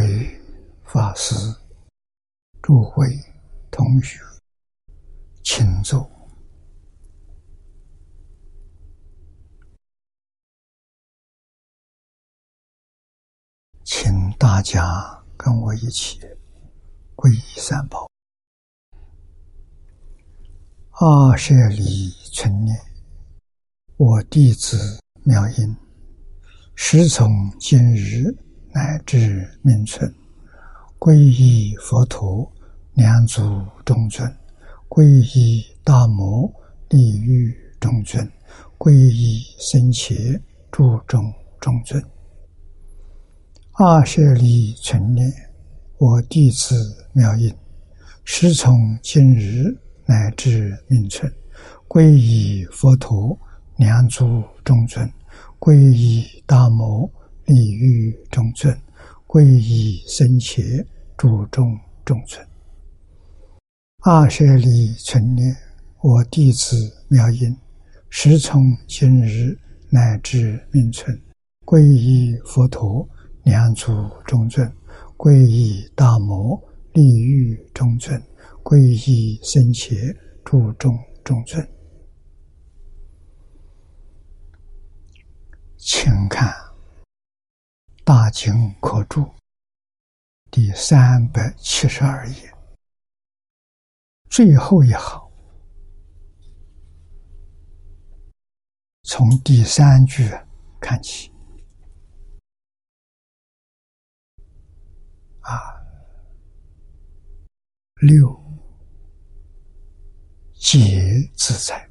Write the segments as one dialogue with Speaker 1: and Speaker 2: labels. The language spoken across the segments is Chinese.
Speaker 1: 为法师、诸位同学，请坐，请大家跟我一起皈依三宝。二舍离存念，我弟子妙音，时从今日。乃至命存，皈依佛陀，两足中尊；皈依大摩，利欲中尊；皈依僧伽，注中中尊。二舍利存念，我弟子妙音，师从今日乃至命存，皈依佛陀，两足中尊；皈依大摩。礼遇中尊，皈依僧伽，注重中尊。二舍利存念，我弟子妙音，时从今日乃至命存，皈依佛陀，两足中尊；皈依大摩，利欲中尊；皈依僧伽，注重中尊。请看。大经可注第三百七十二页。最后一行，从第三句看起。啊，六。皆自在，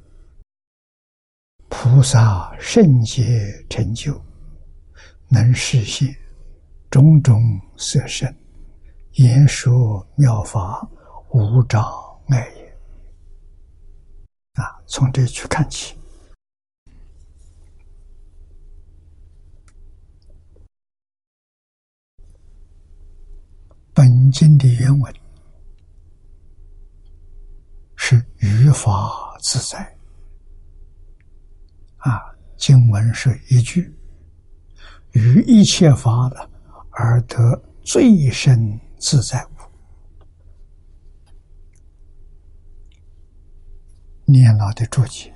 Speaker 1: 菩萨圣洁成就。能实现种种色身，言说妙法无障碍也。啊，从这句看起，本经的原文是语法自在。啊，经文是一句。于一切法的而得最深自在，念老的注解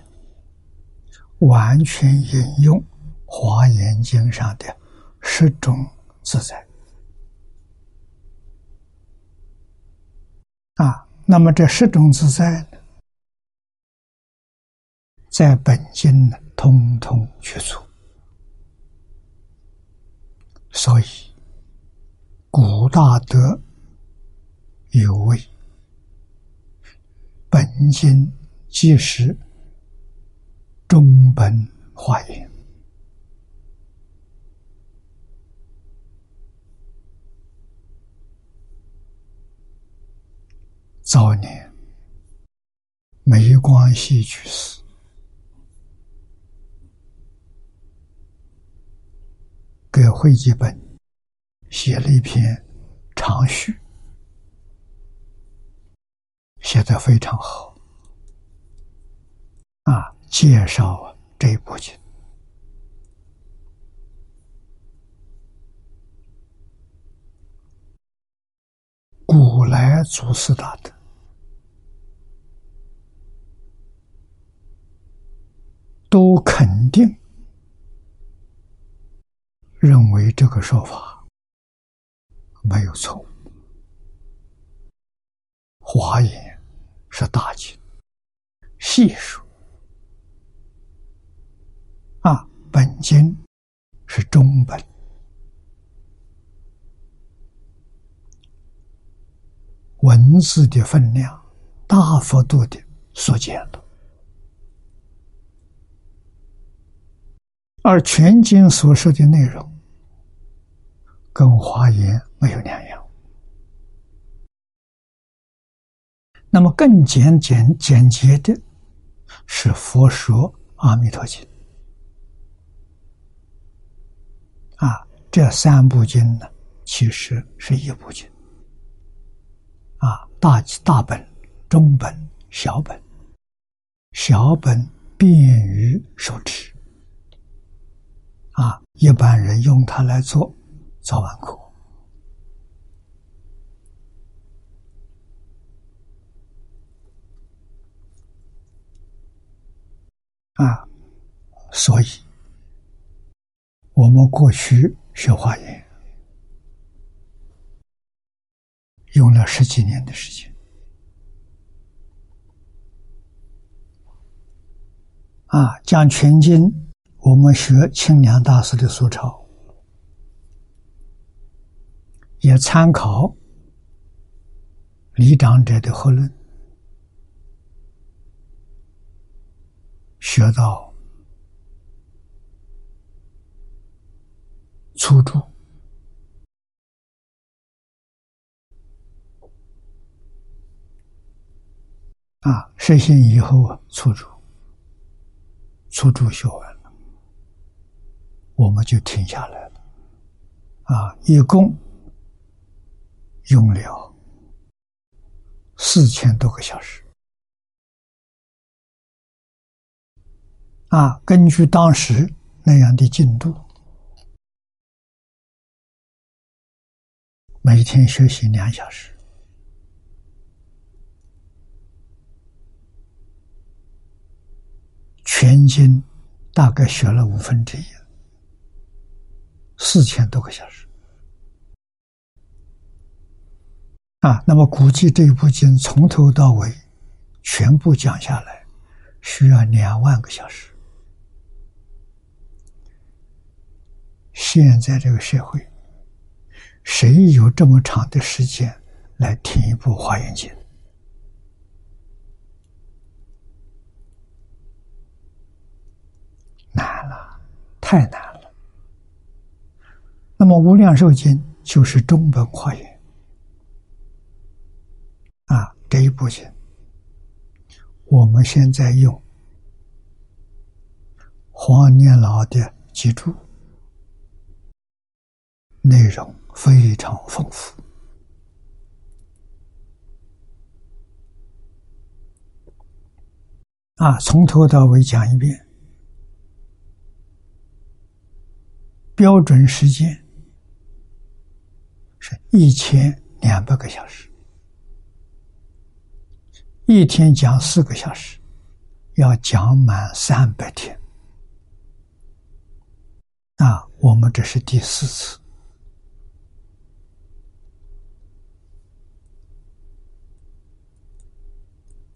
Speaker 1: 完全引用《华严经》上的十种自在啊。那么这十种自在呢，在本经呢，通通去除。所以，古大德有谓：“本经即是中本华严。”早年，没关系去世。给会集本写了一篇长序，写的非常好，啊，介绍这部经。古来祖师大德都肯定。认为这个说法没有错误。华严是大经，细数啊，本经是中本，文字的分量大幅度的缩减了，而全经所说的内容。跟华严没有两样。那么更简简简洁的，是《佛说阿弥陀经》啊，这三部经呢，其实是一部经啊，大大本、中本、小本，小本便于手持啊，一般人用它来做。早晚苦。啊所以我们过去学化验用了十几年的时间。啊讲全经我们学清凉大师的素炒也参考李长者的合论，学到初注，啊，实行以后啊，初注。初住学完了，我们就停下来了。啊，一共用了四千多个小时。啊，根据当时那样的进度，每天学习两小时。全经大概学了五分之一，四千多个小时啊！那么估计这一部经从头到尾全部讲下来，需要两万个小时。现在这个社会，谁有这么长的时间来听一部《华严经》？难了，太难了。那么《无量寿经》就是中本华严啊，这一部经，我们现在用黄念老的记住，内容非常丰富啊，从头到尾讲一遍。标准时间是一千两百个小时，一天讲四个小时，要讲满三百天。啊，我们这是第四次。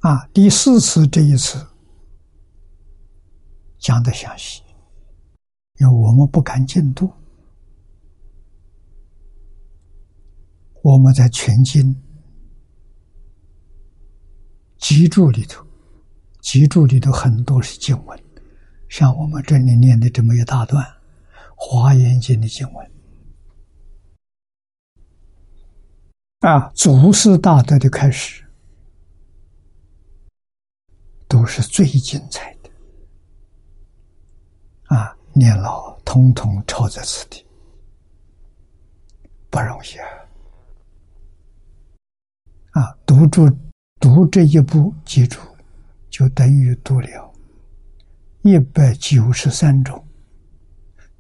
Speaker 1: 啊，第四次这一次讲的详细。因为我们不敢进度，我们在全经集注里头，集注里头很多是经文，像我们这里念的这么一大段《华严经》的经文，啊，祖师大德的开始，都是最精彩的，啊。年老，统统抄在此地，不容易啊！啊，读住读这一部记住，就等于读了一百九十三种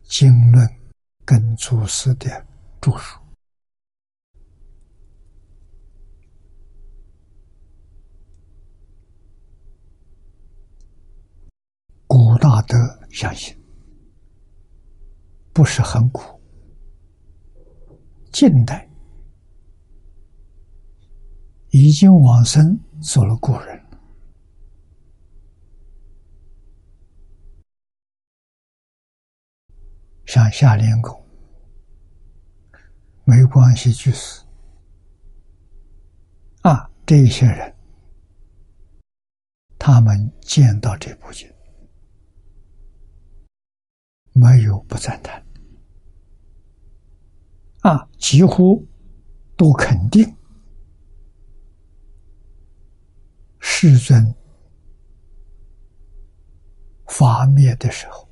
Speaker 1: 经论跟祖师的著述。古大德相信。不是很苦。近代已经往生做了故人像夏莲公、没关系居士啊，这些人，他们见到这部经，没有不赞叹。啊，几乎都肯定，世尊法灭的时候，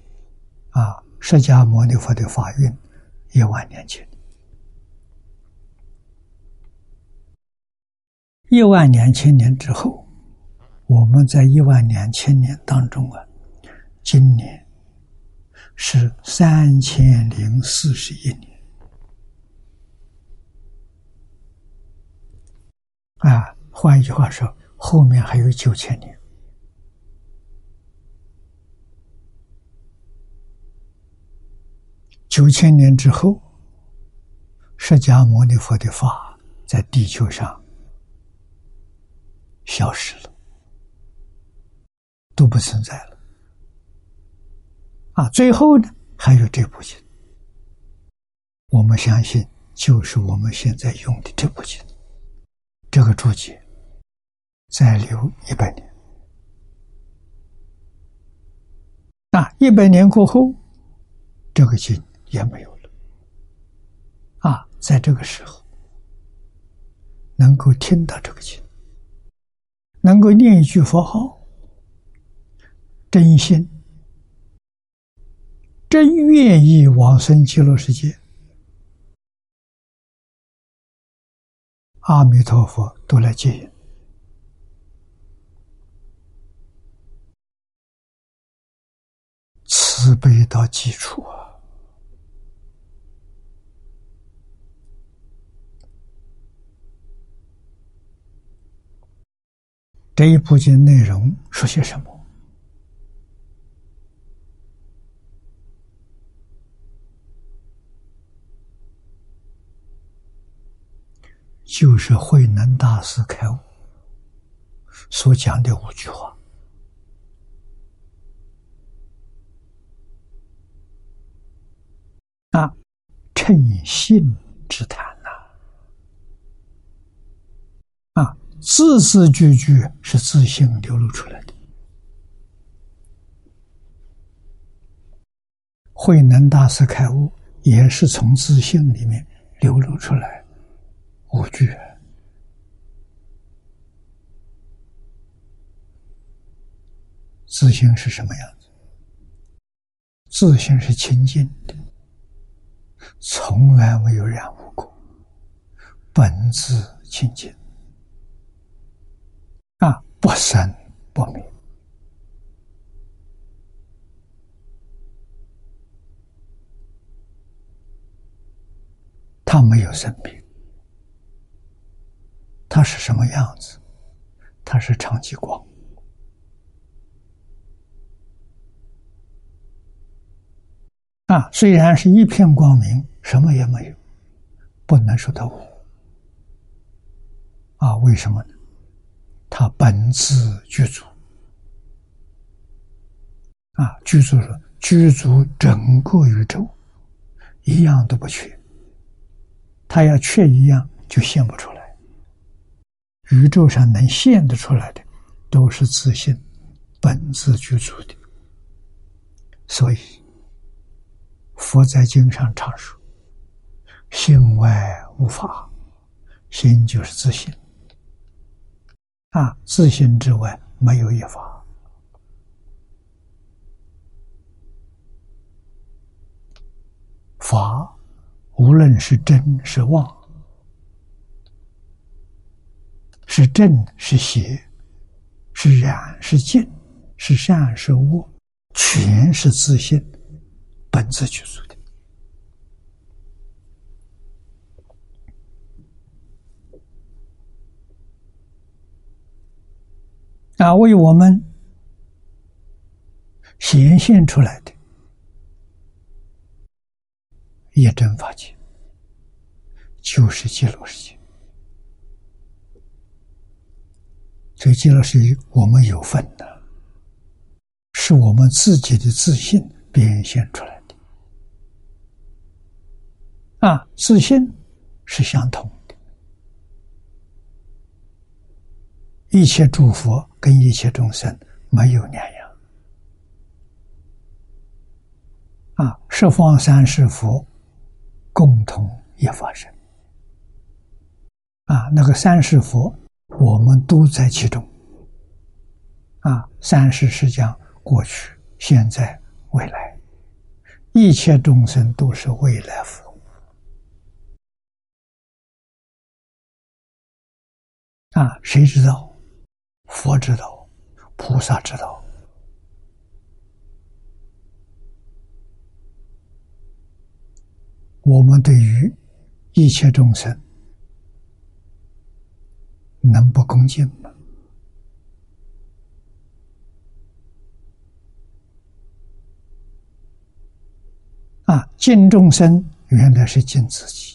Speaker 1: 啊，释迦牟尼佛的法运一万年前，一万两千年之后，我们在一万两千年当中啊，今年是三千零四十一年。啊，换一句话说，后面还有九千年。九千年之后释迦牟尼佛的法在地球上消失了都不存在了。啊最后呢还有这部经。我们相信就是我们现在用的这部经。这个注解再留一百年。啊，一百年过后，这个经也没有了。啊，在这个时候，能够听到这个经，能够念一句佛号，真心、真愿意往生极乐世界，阿弥陀佛都来接引。慈悲到基础啊！这一部经内容说些什么？就是慧能大师开悟所讲的五句话。啊，称性之谈呐！啊，字字句句是自信流露出来的。慧能大师开悟，也是从自信里面流露出来五句。自信是什么样子？自信是清净的。从来没有染污过，本自清净啊，不生不灭。他没有生病，他是什么样子？他是长期光。啊，虽然是一片光明，什么也没有，不能说他无。啊，为什么呢？他本自具足，啊，具足了，具足整个宇宙，一样都不缺。他要缺一样，就现不出来。宇宙上能现得出来的，都是自信本自具足的，所以。佛在经上常说：“心外无法，心就是自信。啊，自信之外没有一法。法无论是真是妄，是正是邪，是染是净，是善是恶，全是自信。”本自具足的啊，为我们显现出来的一真法界，就是极乐世界。这极乐世界，我们有份的，是我们自己的自信变现出来。啊，自信是相同的，一切诸佛跟一切众生没有两样。啊，十方三世佛共同一发生。啊，那个三世佛，我们都在其中。啊，三世是讲过去、现在、未来，一切众生都是未来佛。啊，谁知道？佛知道，菩萨知道。我们对于一切众生，能不恭敬吗？啊，敬众生原来是敬自己，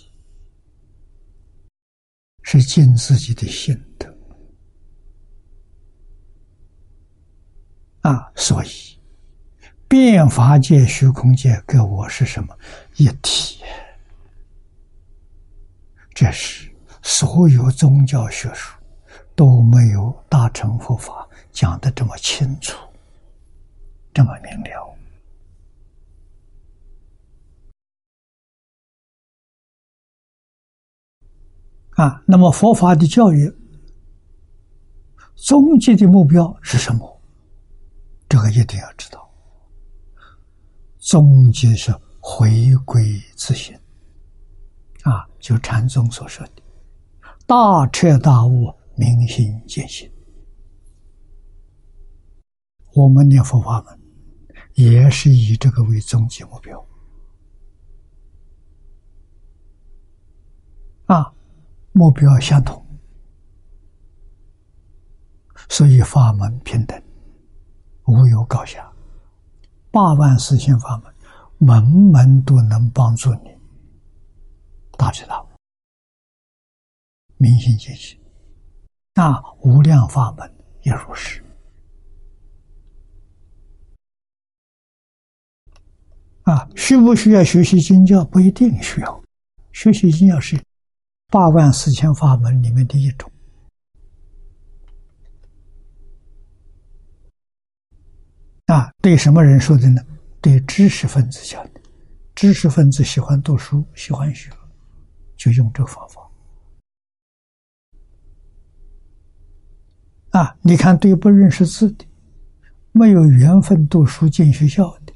Speaker 1: 是尽自己的心德啊，所以变法界、虚空界跟我是什么一体？这是所有宗教学术都没有大乘佛法讲的这么清楚，这么明了。啊，那么佛法的教育终极的目标是什么？这个一定要知道。终极是回归自信。啊，就禅宗所说的“大彻大悟，明心见性”，我们念佛法门也是以这个为终极目标。啊。目标相同，所以法门平等，无有高下。八万四千法门，门门都能帮助你大知道，明心见性。那无量法门也如是。啊，需不需要学习经教？不一定需要，学习经教是。八万四千法门里面的一种啊，对什么人说的呢？对知识分子讲的。知识分子喜欢读书，喜欢学，就用这个方法。啊，你看，对不认识字的、没有缘分读书进学校的，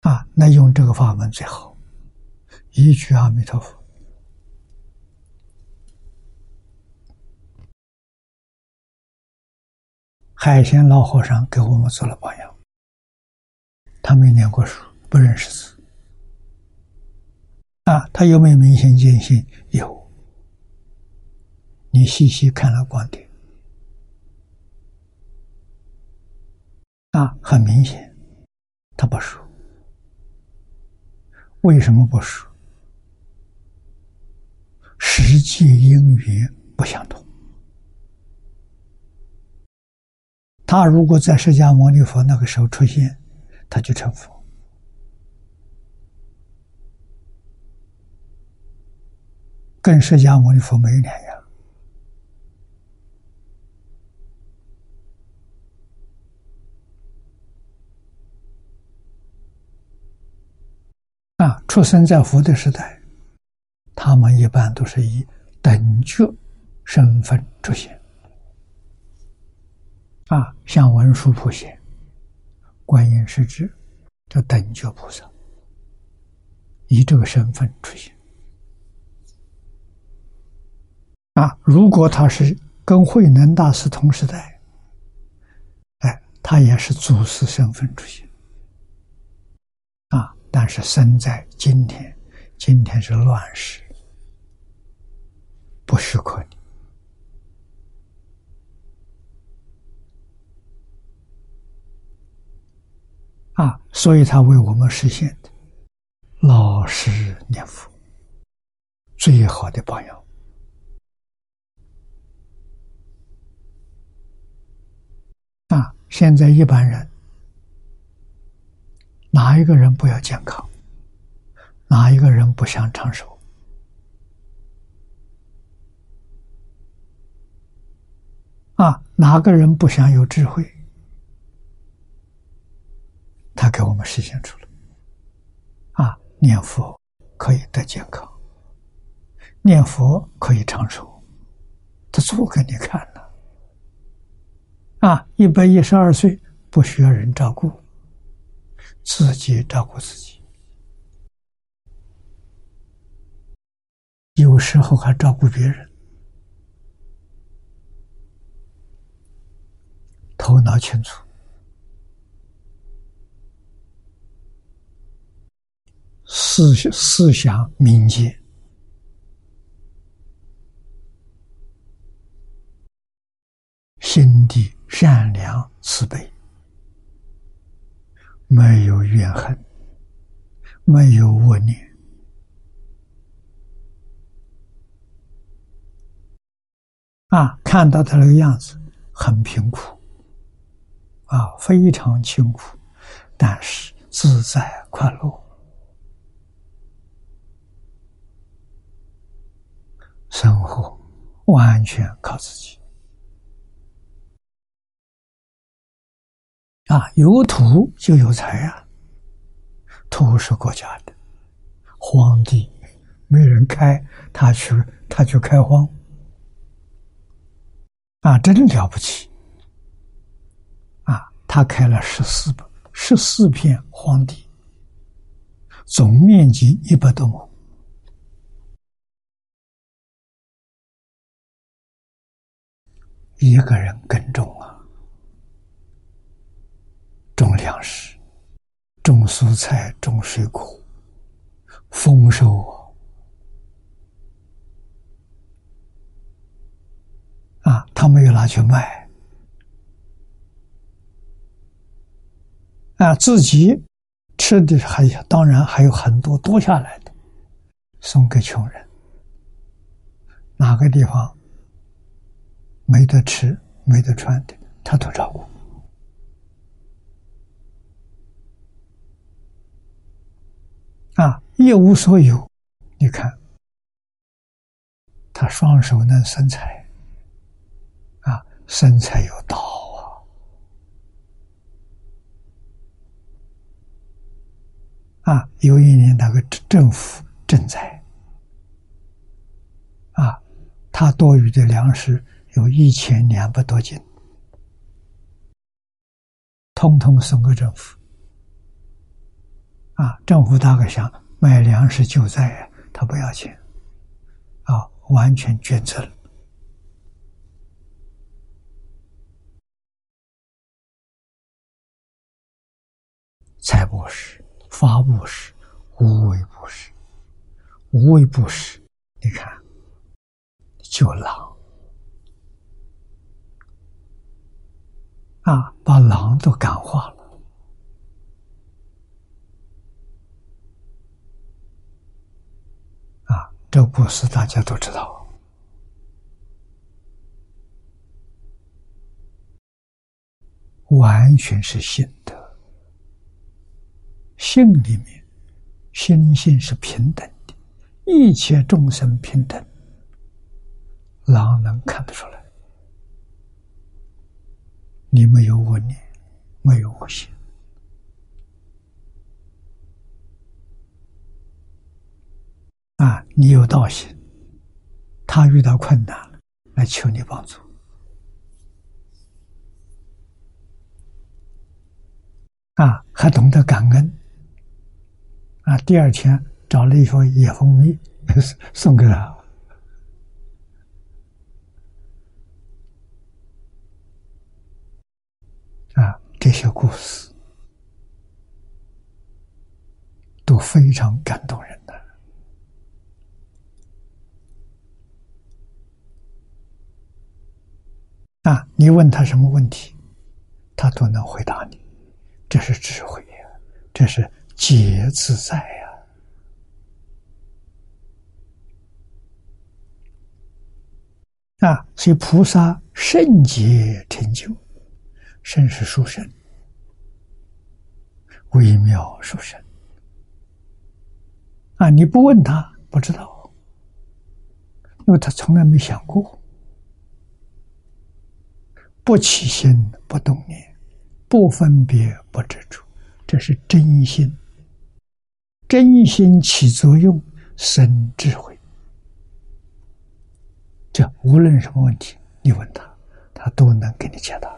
Speaker 1: 啊，那用这个法门最好。一句阿弥陀佛，海鲜老和尚给我们做了榜样。他没念过书，不认识字。啊，他有没有明显见性？有。你细细看了光点，啊，很明显，他不熟。为什么不熟？实际因缘不相同。他如果在释迦牟尼佛那个时候出现，他就成佛，跟释迦牟尼佛没两样。啊，出生在佛的时代。他们一般都是以等觉身份出现，啊，像文殊普贤、观音世智，这等觉菩萨，以这个身份出现。啊，如果他是跟慧能大师同时代，哎，他也是祖师身份出现。啊，但是生在今天，今天是乱世。不许可你啊！所以他为我们实现的老实念佛，最好的榜样啊！现在一般人，哪一个人不要健康？哪一个人不想长寿？啊，哪个人不想有智慧？他给我们实现出了。啊，念佛可以得健康，念佛可以长寿，他做给你看了。啊，一百一十二岁不需要人照顾，自己照顾自己，有时候还照顾别人。头脑清楚，思思想敏捷，心地善良慈悲，没有怨恨，没有恶念，啊，看到他那个样子，很贫苦，啊，非常清苦，但是自在快乐，生活完全靠自己。啊，有土就有财啊！土是国家的，荒地没人开，他去他去开荒，啊，真了不起！他开了十四十四片荒地，总面积一百多亩，一个人耕种啊。种粮食，种蔬菜，种水果，丰收啊啊！他没有拿去卖啊，自己吃的还当然还有很多多下来的，送给穷人。哪个地方没得吃、没得穿的，他都照顾。啊，一无所有，你看，他双手能生财，啊，生财有道啊，有一年那个政府赈灾，啊，他多余的粮食有一千两百多斤，通通送给政府。啊，政府大概想卖粮食救灾，他不要钱，啊，完全捐赠。财布施、法布施、无为布施，无为布施，你看，救狼，啊，把狼都感化了啊。这故事大家都知道，完全是心德。心里面，心性是平等的，一切众生平等，狼能看得出来。你没有我念，没有我心。啊，你有道心，他遇到困难了，来求你帮助，啊，还懂得感恩，啊，第二天找了一盒野蜂蜜送给他，啊，这些故事都非常感动人的。啊！你问他什么问题，他都能回答你，这是智慧呀，这是皆自在呀！啊，所以菩萨圣洁成就，圣是殊胜，微妙殊胜。啊，你不问他不知道，因为他从来没想过。不起心，不动念，不分别，不执着，这是真心。真心起作用，生智慧。这无论什么问题，你问他，他都能给你解答。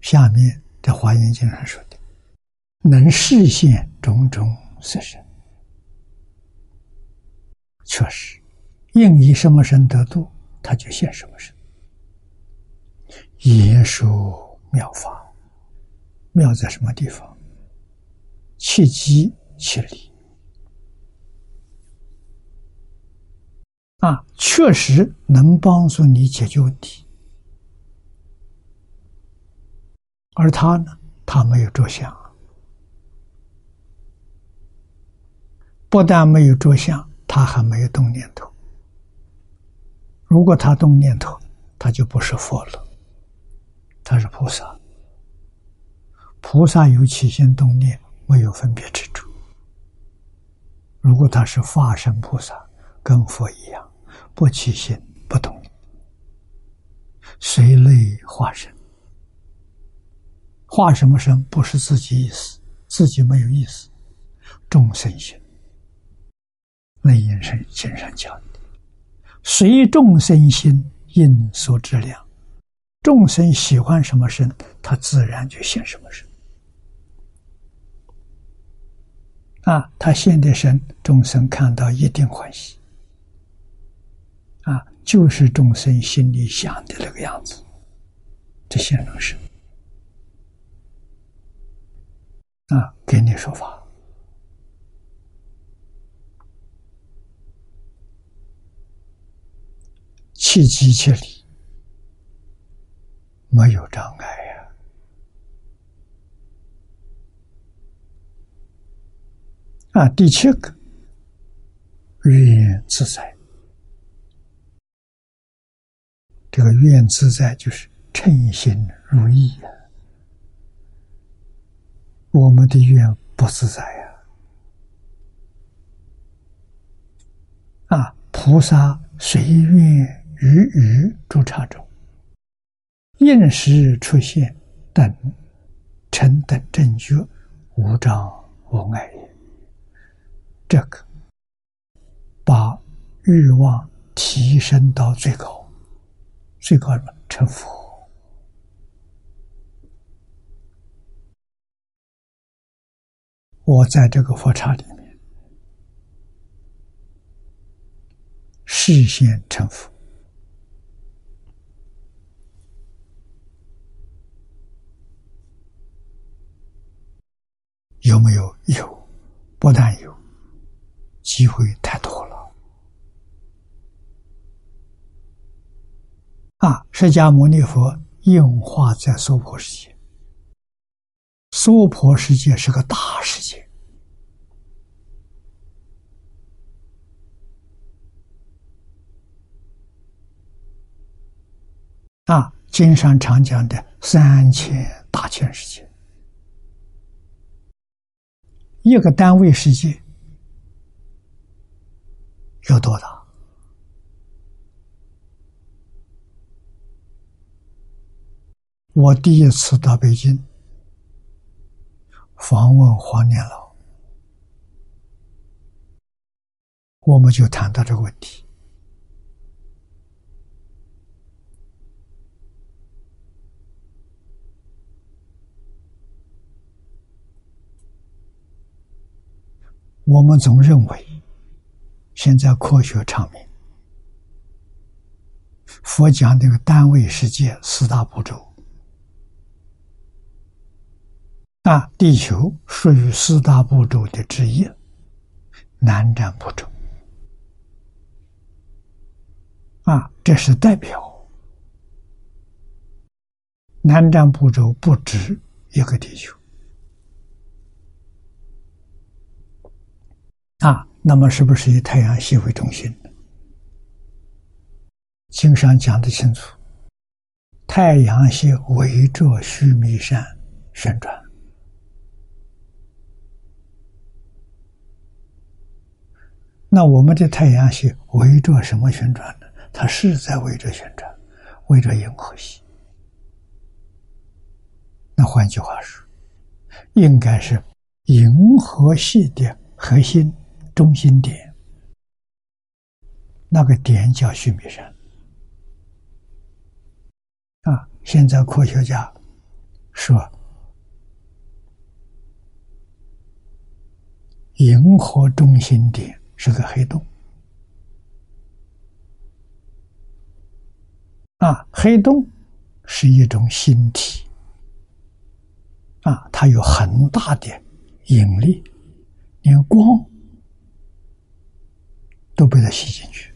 Speaker 1: 下面在《华严经》上说的，能实现种种色身。确实，应以什么身得度，他就现什么身。言说妙法，妙在什么地方？切机切理啊，确实能帮助你解决问题。而他呢，他没有着相，不但没有着相，他还没有动念头。如果他动念头，他就不是佛了，他是菩萨。菩萨有起心动念，没有分别执着。如果他是化身菩萨，跟佛一样，不起心不动念，随类化身。化什么身？不是自己意思，自己没有意思。众生心，内因是经上讲的，随众生心应所质量。众生喜欢什么身，他自然就现什么身。啊，他现的身，众生看到一定欢喜。啊，就是众生心里想的那个样子，这现成身。啊，给你说法，气机切理没有障碍呀。啊，第七个，愿自在，这个愿自在就是称心如意呀。我们的愿不自在呀！啊，菩萨随愿于于诸刹中，应时出现等成等正觉，无障无碍也。这个把欲望提升到最高，最高什么？成佛。我在这个佛刹里面，视线成佛，有没有？有，不但有，机会太多了。啊，释迦牟尼佛应化在娑婆世界。娑婆世界是个大世界啊！经上常讲的三千大千世界，一个单位世界有多大？我第一次到北京。访问黄年老，我们就谈到这个问题。我们总认为，现在科学昌明，佛讲这个单位世界四大步骤。啊，地球属于四大步骤的之一，南瞻部洲。啊，这是代表南瞻部洲不止一个地球。啊，那么是不是以太阳系为中心？经上讲的清楚，太阳系围着须弥山旋转。那我们的太阳系围着什么旋转呢？它是在围着旋转，围着银河系。那换句话说，应该是银河系的核心中心点，那个点叫须弥山。啊，现在科学家说，银河中心点。是个黑洞啊！黑洞是一种星体啊，它有很大的引力，连光都被他吸进去。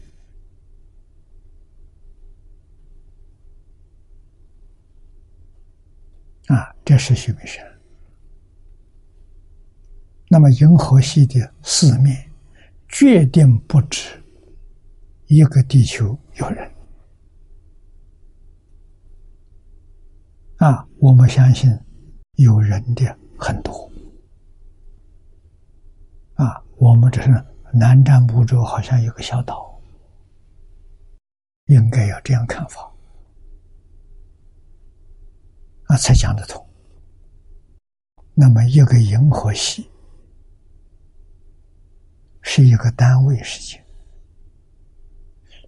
Speaker 1: 啊，这是须弥山。那么银河系的四面，决定不止一个地球有人。啊，我们相信有人的很多。啊，我们只是南瞻部洲，好像有个小岛，应该要这样看法，啊，才讲得通。那么一个银河系是一个单位世界，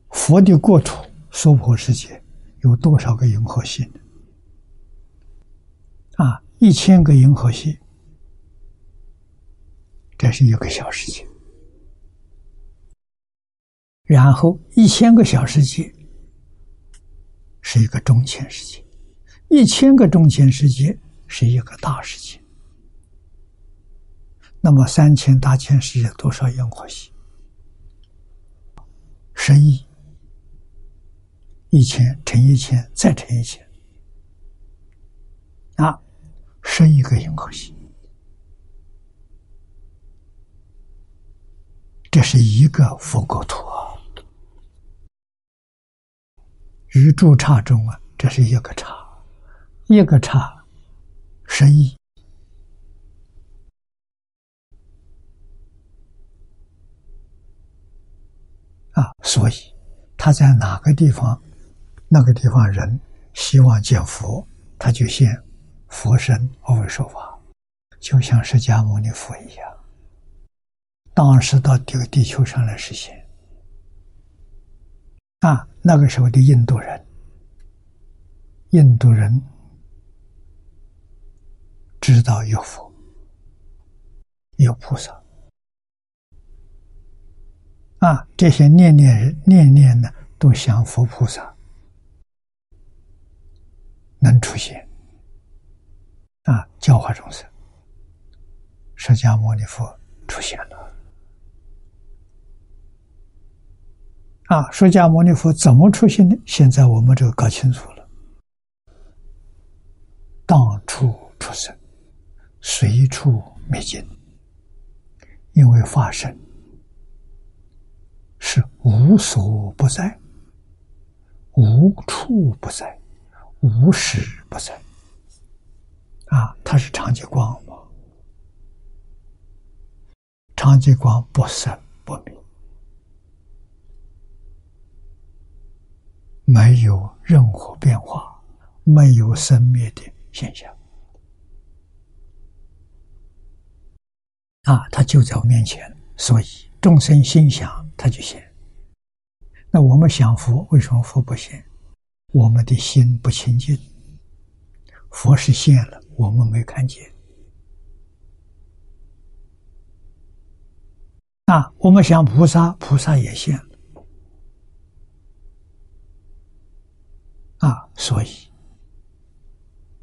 Speaker 1: 佛的国土娑婆世界有多少个银河系呢？啊，一千个银河系，这是一个小世界；然后一千个小世界是一个中千世界，一千个中千世界是一个大世界。那么三千大千世界多少银河系？十亿，一千乘一千再乘一千，啊。十一个银河系，这是一个佛国土啊。宇宙差中啊，这是一个刹，一个刹十亿啊。所以他在哪个地方，那个地方人希望见佛，他就现。佛身而为说法，就像释迦牟尼佛一样，当时到这个地球上来实现。啊，那个时候的印度人，印度人知道有佛，有菩萨，啊，这些念念念念呢，都想佛菩萨能出现。啊，教化众生，释迦牟尼佛出现了。啊，释迦牟尼佛怎么出现的？现在我们这个搞清楚了。当处出生，随处灭尽。因为法身是无所不在，无处不在，无时不在。啊，它是长极光吗？长极光不生不灭，没有任何变化，没有生灭的现象。啊，它就在我面前，所以众生心想，它就现。那我们想佛，为什么佛不现？我们的心不清净，佛是现了。我们没看见啊！我们想菩萨，菩萨也现啊！所以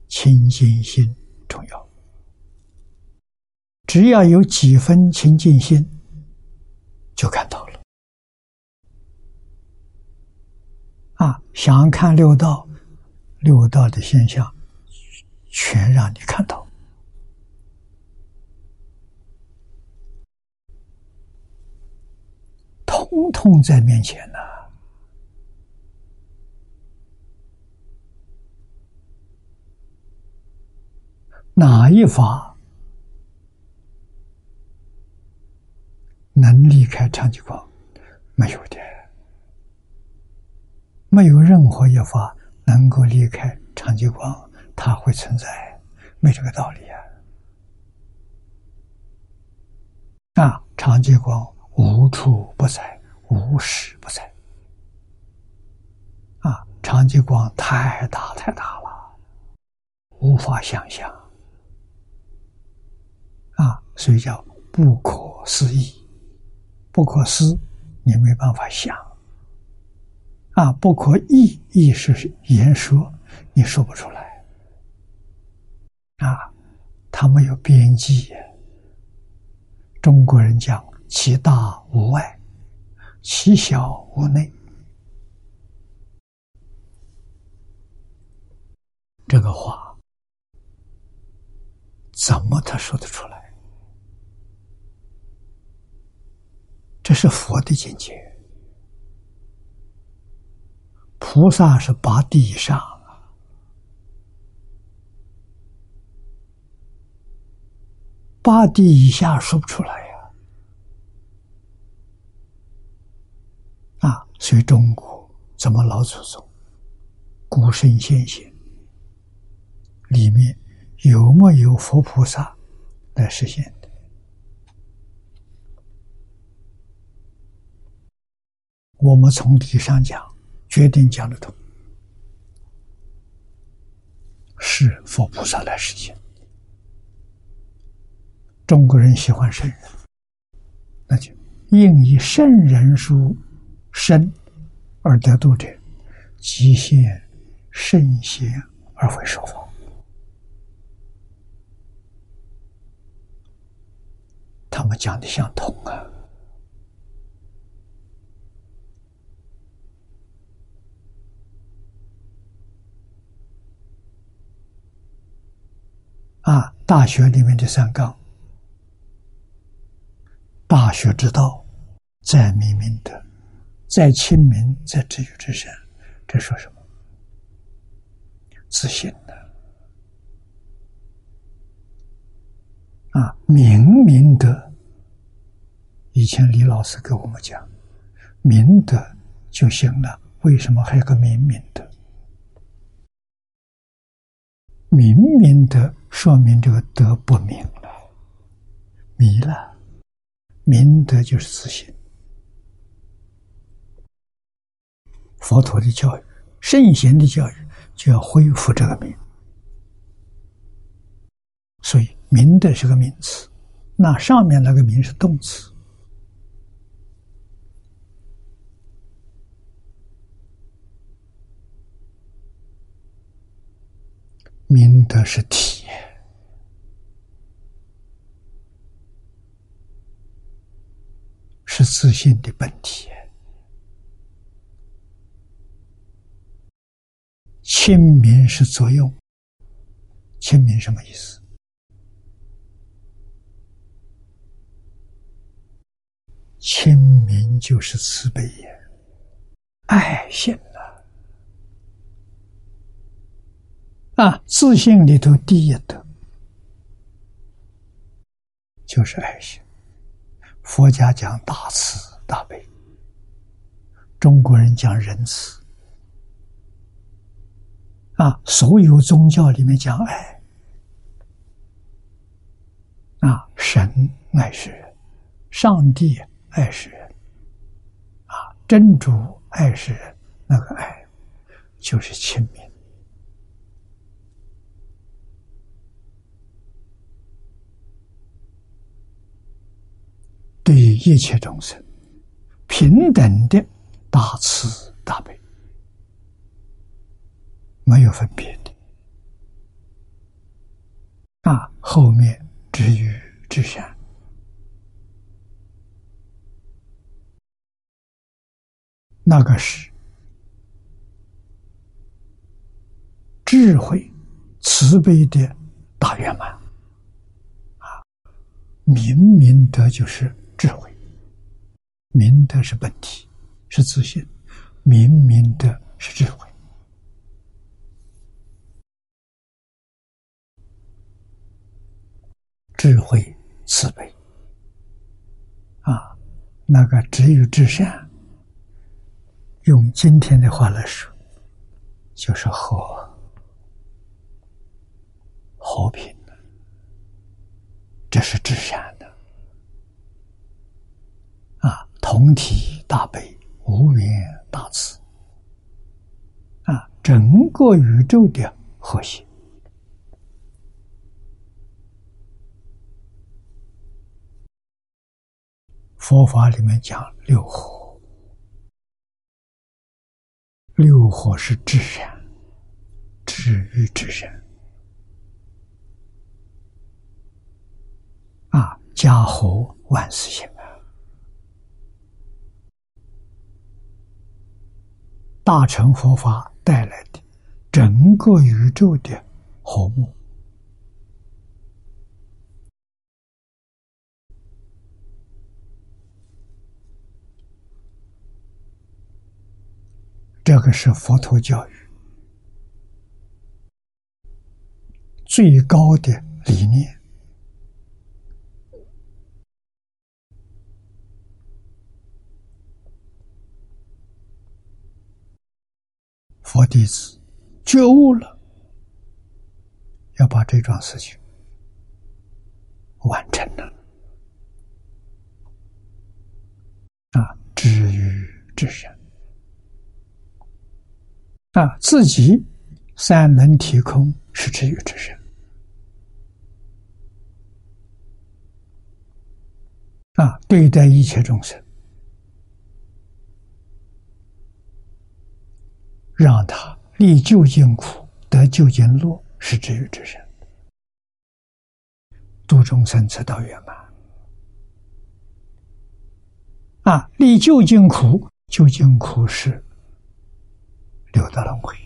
Speaker 1: 清净心重要。只要有几分清净心，就看到了啊！想看六道，六道的现象。全让你看到，通通在面前呢。哪一法能离开长吉光？没有的，没有任何一法能够离开长吉光。它会存在，没这个道理啊！啊，长极光无处不在，无时不在。啊，长极光太大太大了，无法想象。所以叫不可思议，不可思，你没办法想。啊，不可议，议是言说，你说不出来。啊，它没有边际。中国人讲“其大无外，其小无内”，这个话怎么他说得出来？这是佛的境界，菩萨是八地以上啊，八地以下说不出来呀。啊，所以中国怎么老祖宗古圣先贤里面有没有佛菩萨来实现的？我们从理上讲，决定讲得通，是佛菩萨来实现。中国人喜欢圣人，那就应以圣人书生而得度者，即现圣贤而会说法。他们讲的相同啊。啊，大学里面的三纲，大学之道，在明明德，在亲民，在知遇之善。这说什么？自信的啊，明明德。以前李老师给我们讲，明德就行了，为什么还有个明明德？明明德说明这个德不明了，迷了。明德就是自信。佛陀的教育，圣贤的教育，就要恢复这个明。所以，明德是个名词，那上面那个明是动词。明德是体，是自信的本体。亲民是作用，亲民什么意思？亲民就是慈悲也，爱心。啊，自信里头第一德就是爱心。佛家讲大慈大悲，中国人讲仁慈。啊，所有宗教里面讲爱，啊，神爱世人，上帝爱世人，啊，真主爱世人，那个爱就是亲民。对一切众生，平等的大慈大悲，没有分别的。啊，后面至于至善，那个是智慧、慈悲的大圆满。啊，明明德就是。智慧，明德是本体，是自信；明明德是智慧，智慧慈悲啊，那个只有至善。用今天的话来说，就是和和平，这是至善。同体大悲，无缘大慈，啊，整个宇宙的和谐。佛法里面讲六合，六合是至善，至于至善，啊，家和万事兴。大乘佛法带来的整个宇宙的和睦。这个是佛陀教育。最高的理念。佛弟子觉悟了，要把这桩事情完成了啊，知于至善啊，自己三轮体空是知于至善啊，对待一切众生。让他历究竟苦，得究竟乐，是治愈之身，度众生得到圆满。啊，历究竟苦，究竟苦是六道轮回，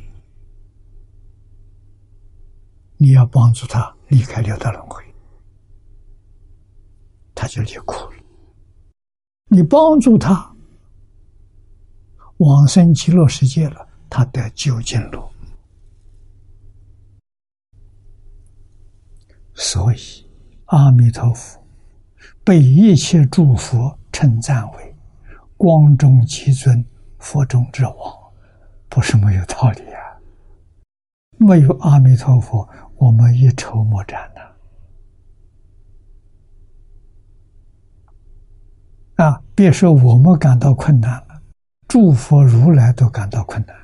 Speaker 1: 你要帮助他离开六道轮回，他就离苦了。你帮助他往生极乐世界了。他得究竟路，所以阿弥陀佛被一切诸佛称赞为光中极尊、佛中之王，不是没有道理啊！没有阿弥陀佛，我们一筹莫展呐！啊，别说我们感到困难了，诸佛如来都感到困难。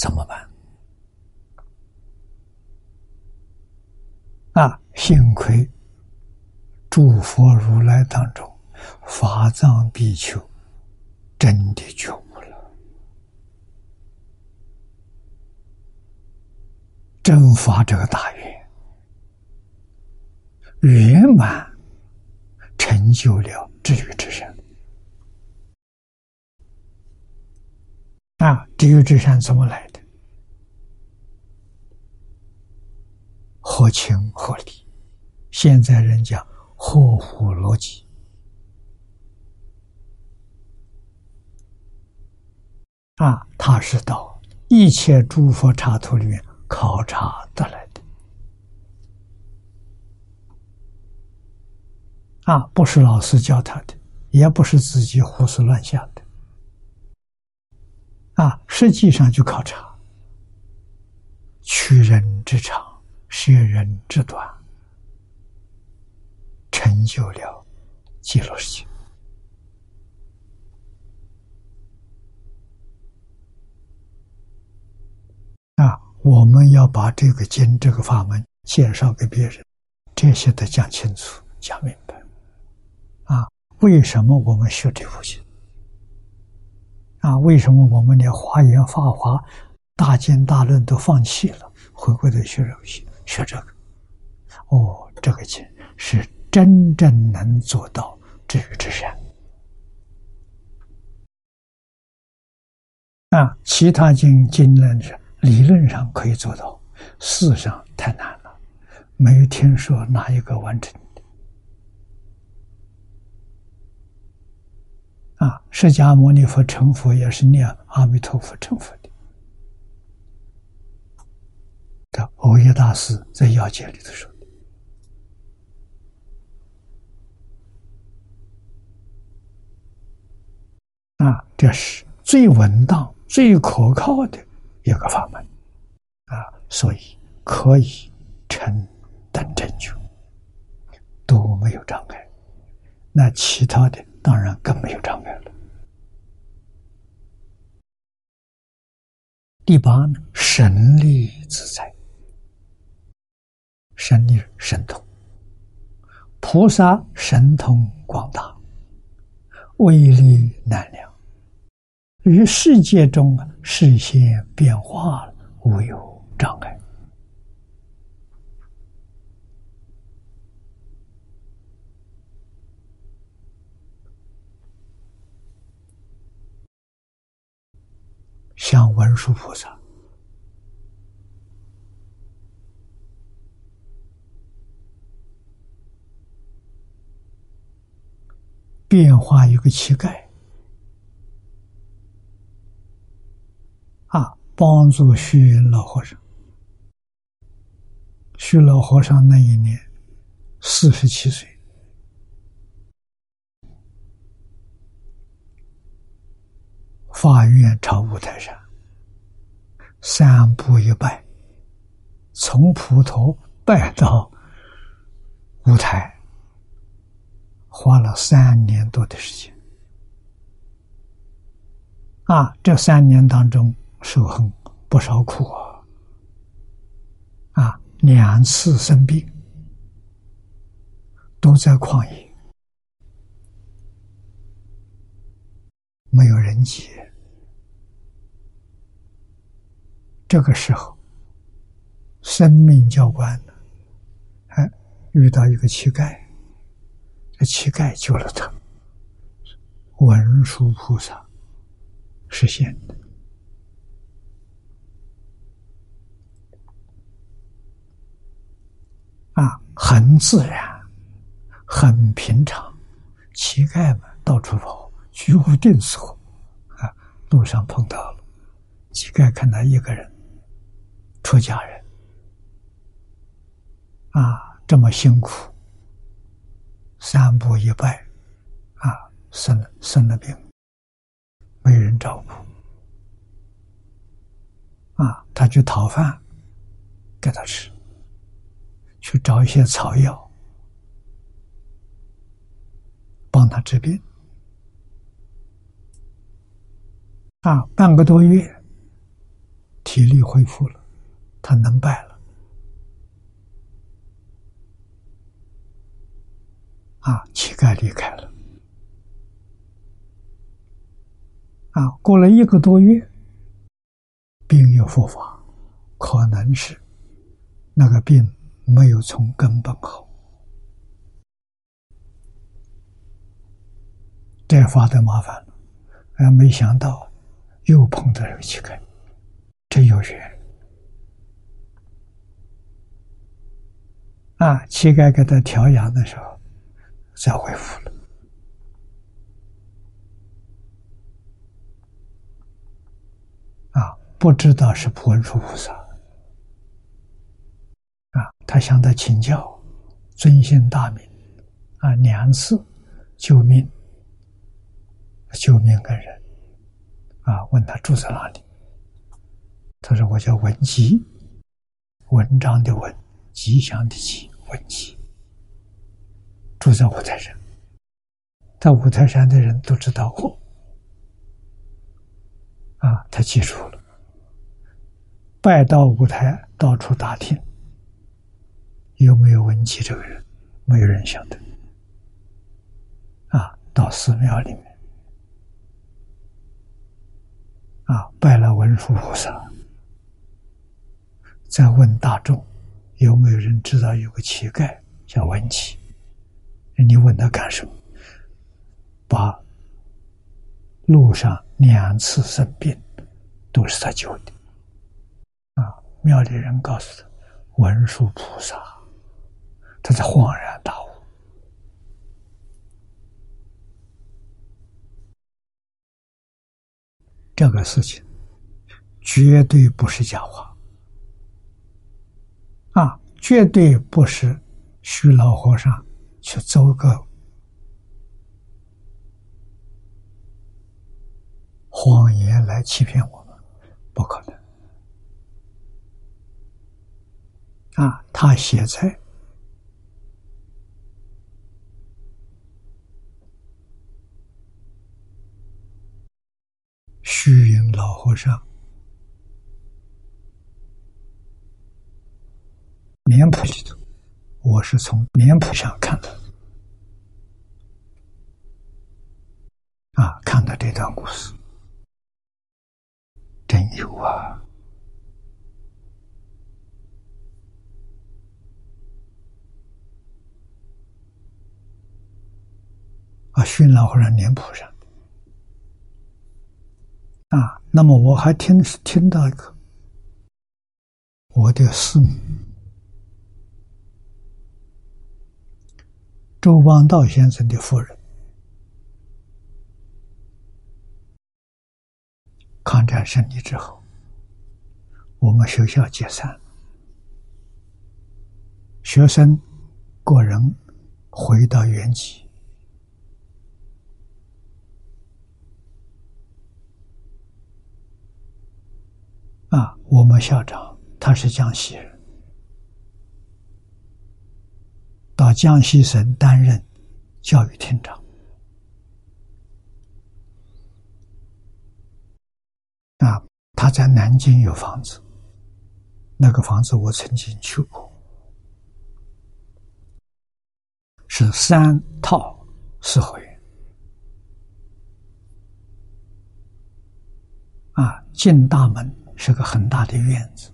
Speaker 1: 怎么办？啊，幸亏诸佛如来当中，法藏比丘真的觉悟了，真发这个大愿，圆满成就了至于之身。啊，地狱之山怎么来的？合情合理，现在人讲合乎逻辑。啊，他是到一切诸佛刹土里面考察得来的。啊，不是老师教他的，也不是自己胡思乱想的。啊，实际上就考察取人之长，学人之短，成就了极乐世界。啊，我们要把这个经、这个法门介绍给别人，这些都讲清楚、讲明白。啊，为什么我们学这部经？啊，为什么我们连华严、法华、大经、大论都放弃了，回过头学学学这个？哦，这个经是真正能做到至于至善。啊，其他经经论是理论上可以做到，事实上太难了，没有听说哪一个完成。啊，释迦牟尼佛成佛也是念阿弥陀佛成佛的。欧耶大师在要解里头说：“啊，这是最稳当、最可靠的一个法门啊，所以可以成等正觉，都没有障碍。那其他的。”当然更没有障碍了。第八呢，神力自在，神力神通，菩萨神通广大，威力难量，于世界中实现变化无有障碍。像文殊菩萨，变化一个乞丐，啊，帮助虚云老和尚。虚老和尚那一年四十七岁，法院朝五台山，三步一拜，从普陀拜到五台，花了三年多的时间。啊，这三年当中受很不少苦啊！啊。两次生病，都在旷野，没有人接。这个时候，生命教官，哎，遇到一个乞丐，这乞丐救了他，文殊菩萨实现的。啊，很自然，很平常。乞丐们到处跑，居无定所。啊，路上碰到了乞丐，看到一个人，出家人，啊，这么辛苦，三步一拜，啊，生了生了病，没人照顾，啊，他去讨饭给他吃。去找一些草药，帮他治病。啊，半个多月，体力恢复了，他能拜了。啊，乞丐离开了。啊，过了一个多月，病又复发，可能是那个病。没有从根本好，这发的麻烦了。啊，没想到又碰到这个乞丐，真有缘啊！乞丐给他调养的时候，再恢复了啊！不知道是文殊菩萨啊。他向他请教，尊姓大名，啊，两次救命，救命恩人，啊，问他住在哪里？他说：“我叫文吉，文章的文，吉祥的吉，文吉，住在五台山。在五台山的人都知道我，啊，他记住了，拜到五台，到处打听。”有没有文吉这个人？没有人晓得。啊，到寺庙里面，啊，拜了文殊菩萨，再问大众，有没有人知道有个乞丐叫文吉？你问他干什么？把路上两次生病都是他救的。啊，庙里人告诉他，文殊菩萨。他才恍然大悟，这个事情绝对不是假话啊！绝对不是虚老和尚去做个谎言来欺骗我们，不可能啊！他写在。虚云老和尚脸谱里头，我是从脸谱上看的啊，看到这段故事，真有啊！啊，虚云老和尚脸谱上。啊，那么我还听听到一个我的师母周邦道先生的夫人，抗战胜利之后，我们学校解散，学生个人回到原籍。啊，我们校长他是江西人，到江西省担任教育厅长。啊，他在南京有房子，那个房子我曾经去过，是三套四合院。啊，进大门。是个很大的院子，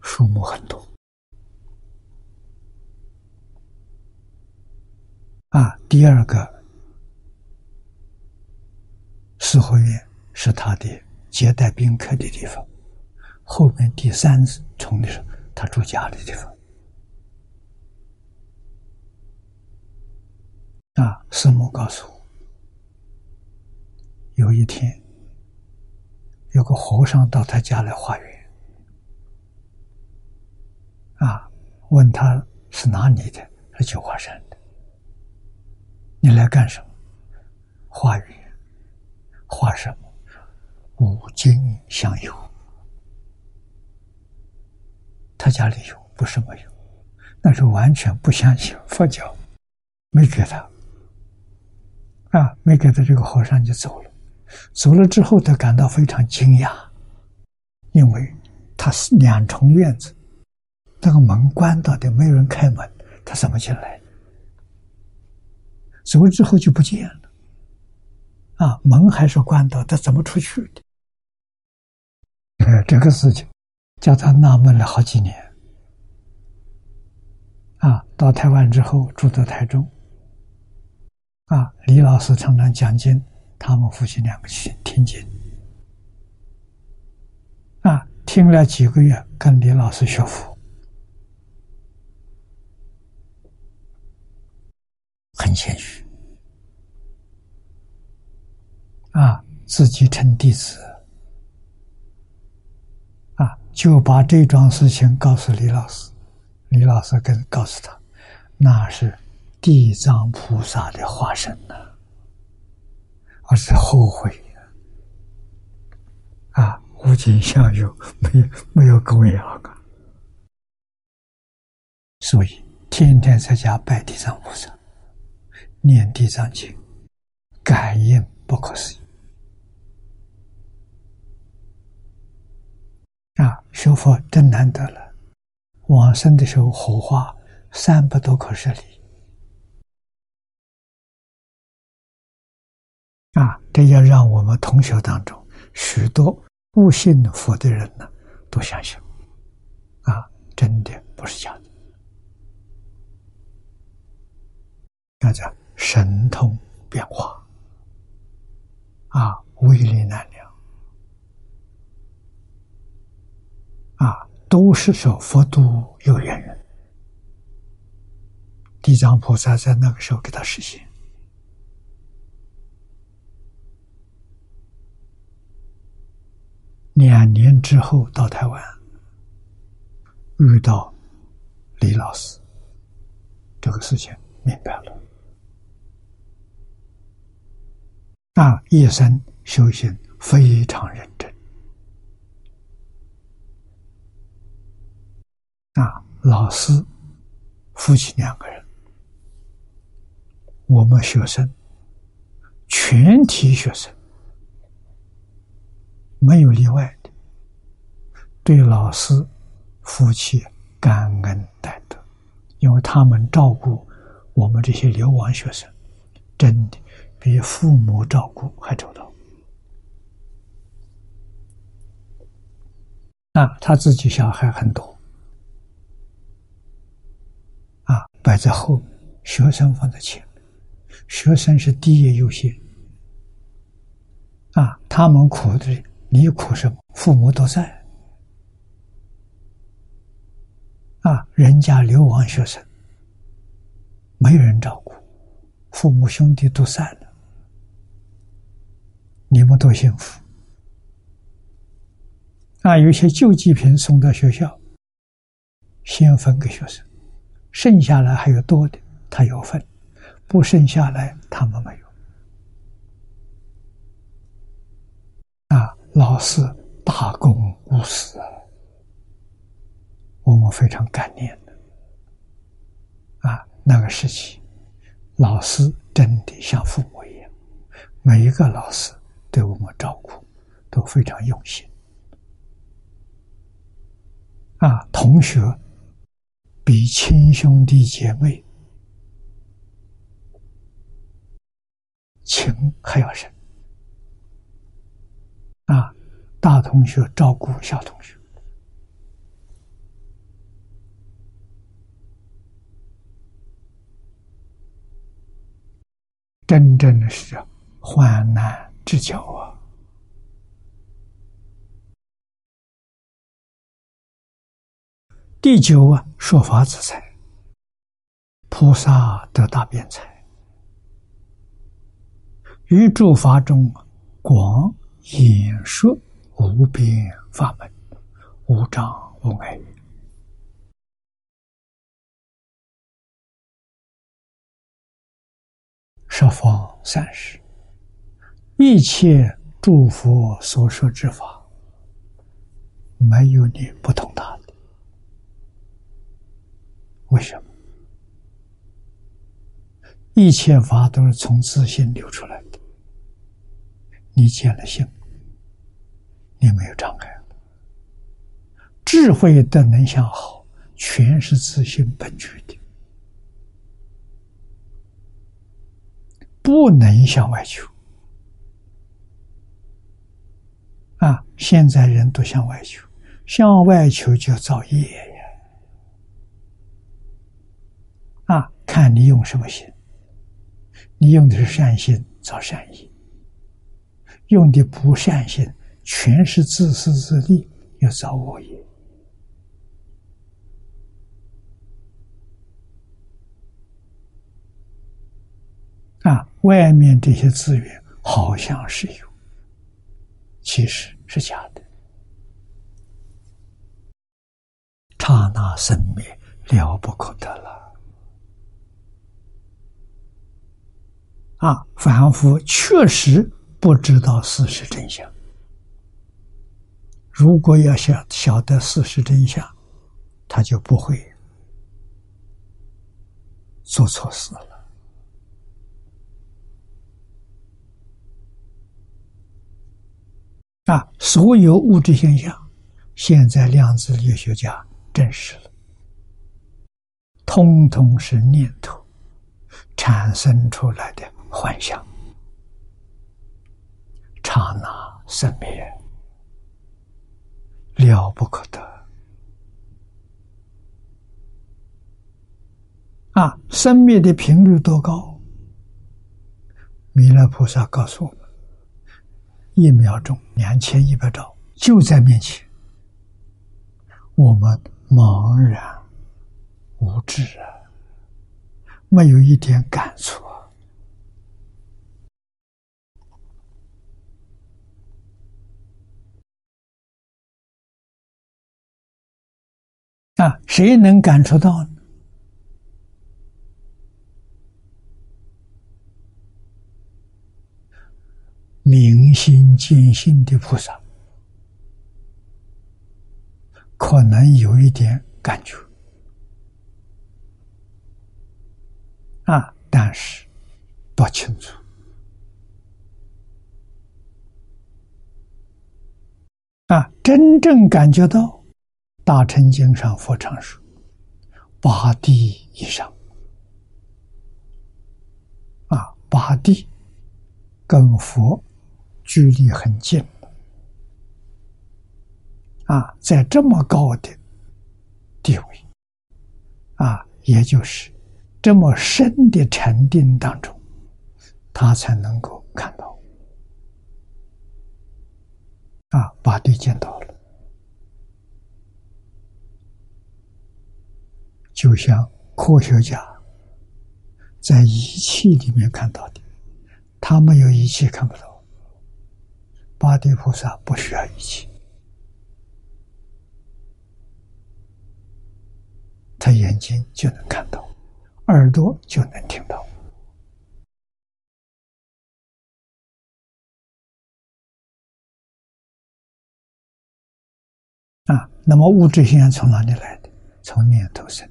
Speaker 1: 树木很多。啊，第二个四合院是他的接待宾客的地方，后面第三重的是他住家的地方。啊，师母告诉我，有一天。有个和尚到他家来化缘，啊，问他是哪里的，是九华山的。你来干什么？化缘，化什么？五经相有。他家里有，不是没有，那是完全不相信佛教，没给他，啊，没给他，这个和尚就走了。走了之后，他感到非常惊讶，因为他是两重院子，那个门关到的，没有人开门，他怎么进来？走了之后就不见了，啊，门还是关到，他怎么出去的？这个事情叫他纳闷了好几年。啊，到台湾之后住在台中，啊，李老师常常讲经。他们夫妻两个去听经，啊，听了几个月，跟李老师学佛，很谦虚，啊，自己称弟子，就把这桩事情告诉李老师，李老师跟告诉他，那是地藏菩萨的化身呐。我是后悔啊！无尽相有，没有没有供养啊！所以天天在家拜地藏菩萨，念地藏经，感应不可思议啊！学佛真难得了，往生的时候火化三百多颗舍利。啊，这要让我们同学当中许多不信佛的人呢，都相信。啊，真的不是假的，那叫神通变化，啊，威力难量，啊，都是说佛度有缘人，地藏菩萨在那个时候给他实现。两年之后到台湾，遇到李老师，这个事情明白了。那一生修行非常认真。啊，老师夫妻两个人，我们学生全体学生。没有例外的，对老师、夫妻感恩戴德，因为他们照顾我们这些流亡学生，真的比父母照顾还周到。啊，他自己小孩很多，啊，摆在后面，学生放在前面，学生是第一优先。啊，他们苦的。你苦什么？父母都在啊，人家流亡学生没有人照顾，父母兄弟都散了，你们多幸福啊，有些救济品送到学校，先分给学生，剩下来还有多的，他有份；不剩下来，他们没有。啊，老师大公无私，我们非常感念的。啊，那个时期，老师真的像父母一样，每一个老师对我们照顾都非常用心。啊，同学比亲兄弟姐妹情还要深。啊，大同学照顾小同学，真正的是患难之交啊。第九啊，说法之财，菩萨得大辩才，于诸法中广演说无边法门，无障无碍，十方三世一切诸佛所说之法，没有你不同他。为什么？一切法都是从自信流出来的。你见了性，你没有障碍。智慧的能向好，全是自信本具的，不能向外求。啊，现在人都向外求，向外求就造业。啊，看你用什么心。你用的是善心，造善意；用的不善心，全是自私自利，要造恶业。啊，外面这些资源好像是有，其实是假的。刹那生灭，了不可得了。啊，凡夫确实不知道事实真相。如果要想晓得事实真相，他就不会做错事了。啊，所有物质现象，现在量子力学家证实了，通通是念头产生出来的。幻想，刹那生灭，了不可得。啊，生灭的频率多高？弥勒菩萨告诉我们：一秒钟两千一百兆就在面前，我们茫然无知啊，没有一点感触。啊，谁能感受到呢？明心见性的菩萨，可能有一点感觉啊，但是不清楚啊，真正感觉到。大乘经上佛常说：“八地以上，啊，八地跟佛距离很近。啊，在这么高的地位，啊，也就是这么深的禅定当中，他才能够看到，啊，八地见到了。”就像科学家在仪器里面看到的，他没有仪器看不到。八地菩萨不需要仪器，他眼睛就能看到，耳朵就能听到。啊，那么物质现象从哪里来的？从念头生。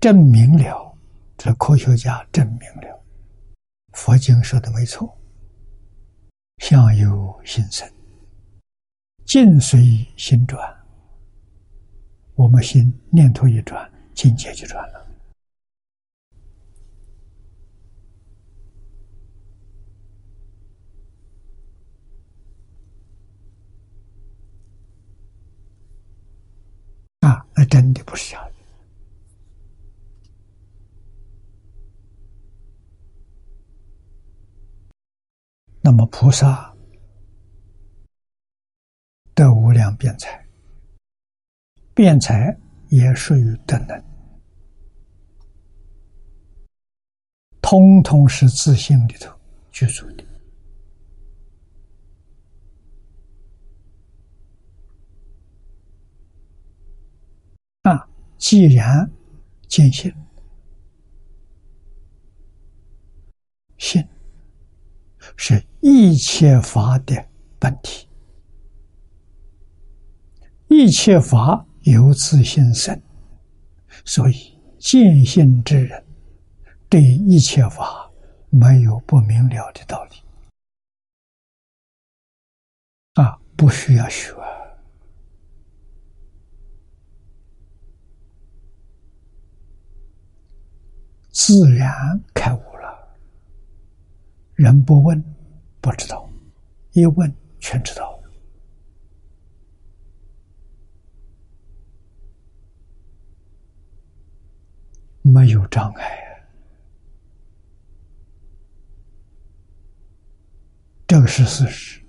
Speaker 1: 证明了，这科学家证明了，佛经说的没错。相由心生，境随心转。我们心念头一转，境界就转了。啊，那真的不是假的。那么菩萨的无量辩才，辩才也属于等能，通通是自信里头居住的。啊，既然坚信信。是一切法的本体，一切法由自心生，所以见性之人对一切法没有不明了的道理。啊，不需要学，自然开悟。人不问，不知道；一问，全知道。没有障碍！这个是事实。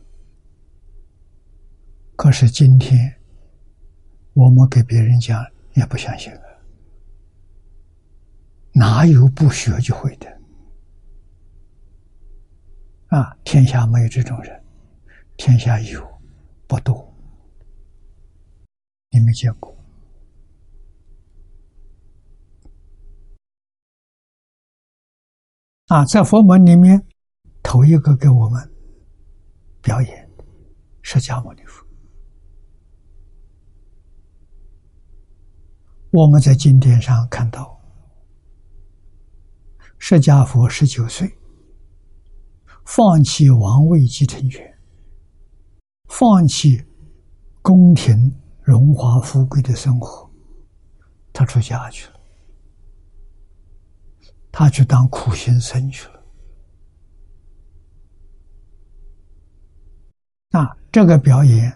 Speaker 1: 可是今天，我们给别人讲也不相信啊！哪有不学就会的？啊，天下没有这种人，天下有不多，你没见过。啊，在佛门里面，头一个给我们表演释迦牟尼佛。我们在经典上看到，释迦佛十九岁。放弃王位继承权，放弃宫廷荣华富贵的生活，他出家去了，他去当苦行僧去了。那这个表演，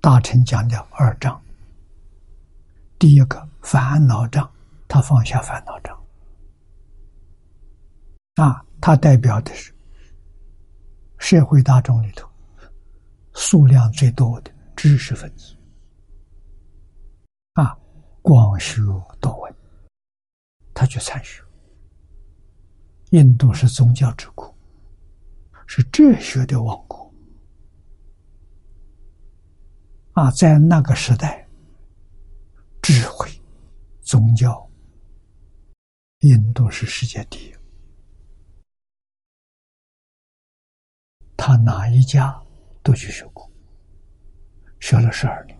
Speaker 1: 大臣讲的二章，第一个烦恼障，他放下烦恼障。啊，它代表的是社会大众里头数量最多的知识分子。啊，广修多闻，他去参学。印度是宗教之国，是哲学的王国。啊，在那个时代，智慧、宗教，印度是世界第一。他哪一家都去学过，学了十二年，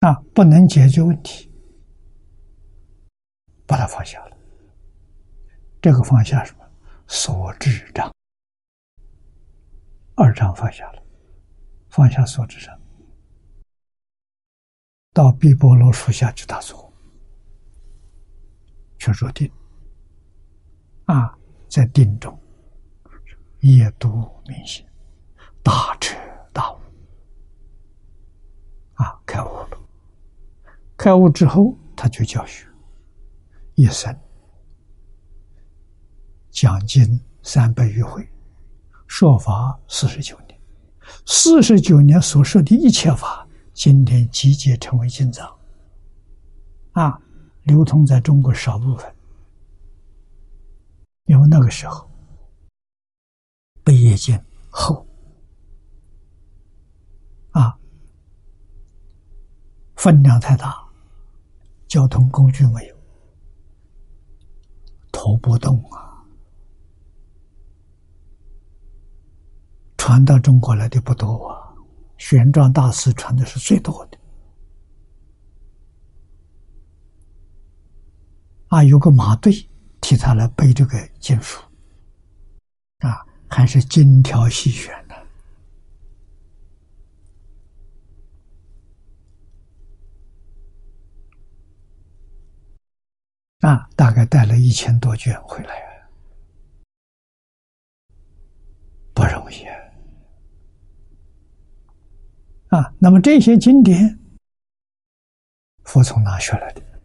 Speaker 1: 啊，不能解决问题，把它放下了。这个放下什么？所知障，二障放下了，放下所知障，到碧波罗树下去打坐，去入定。啊，在定中夜读明心，大彻大悟，啊，开悟了。开悟之后，他就教学，一生讲经三百余回，说法四十九年，四十九年所说的一切法，今天集结成为经藏，啊，流通在中国少部分。因为那个时候贝叶经厚啊分量太大交通工具没有投不动啊传到中国来的不多啊玄奘大师传的是最多的。啊有个马队替他来背这个经书，啊，还是精挑细选的，啊，大概带了一千多卷回来，不容易啊。啊，那么这些经典，佛从哪学来的？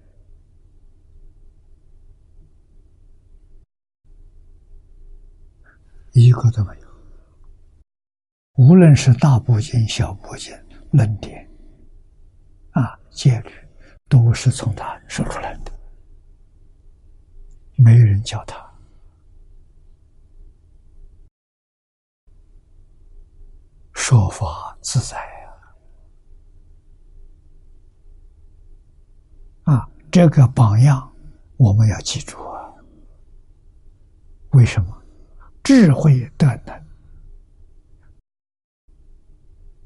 Speaker 1: 一个都没有。无论是大部经、小部经、论点，啊，戒律，都是从他说出来的，没人教他，说法自在啊！啊，这个榜样我们要记住啊！为什么？智慧的能，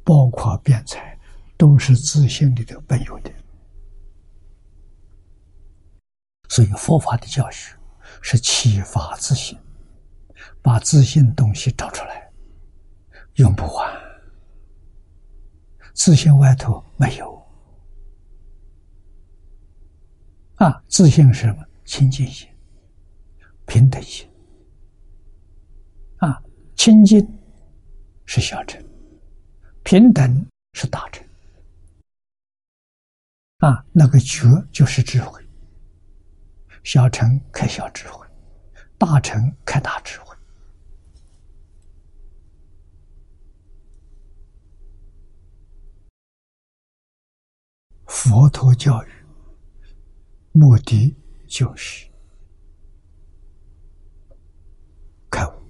Speaker 1: 包括辩才，都是自信里头本有的。所以佛法的教学是启发自信，把自信东西找出来，用不完。自信外头没有啊！自信是什么？清净心、平等心。清净是小乘，平等是大乘。啊，那个觉就是智慧。小乘开小智慧，大乘开大智慧。佛陀教育目的就是开悟。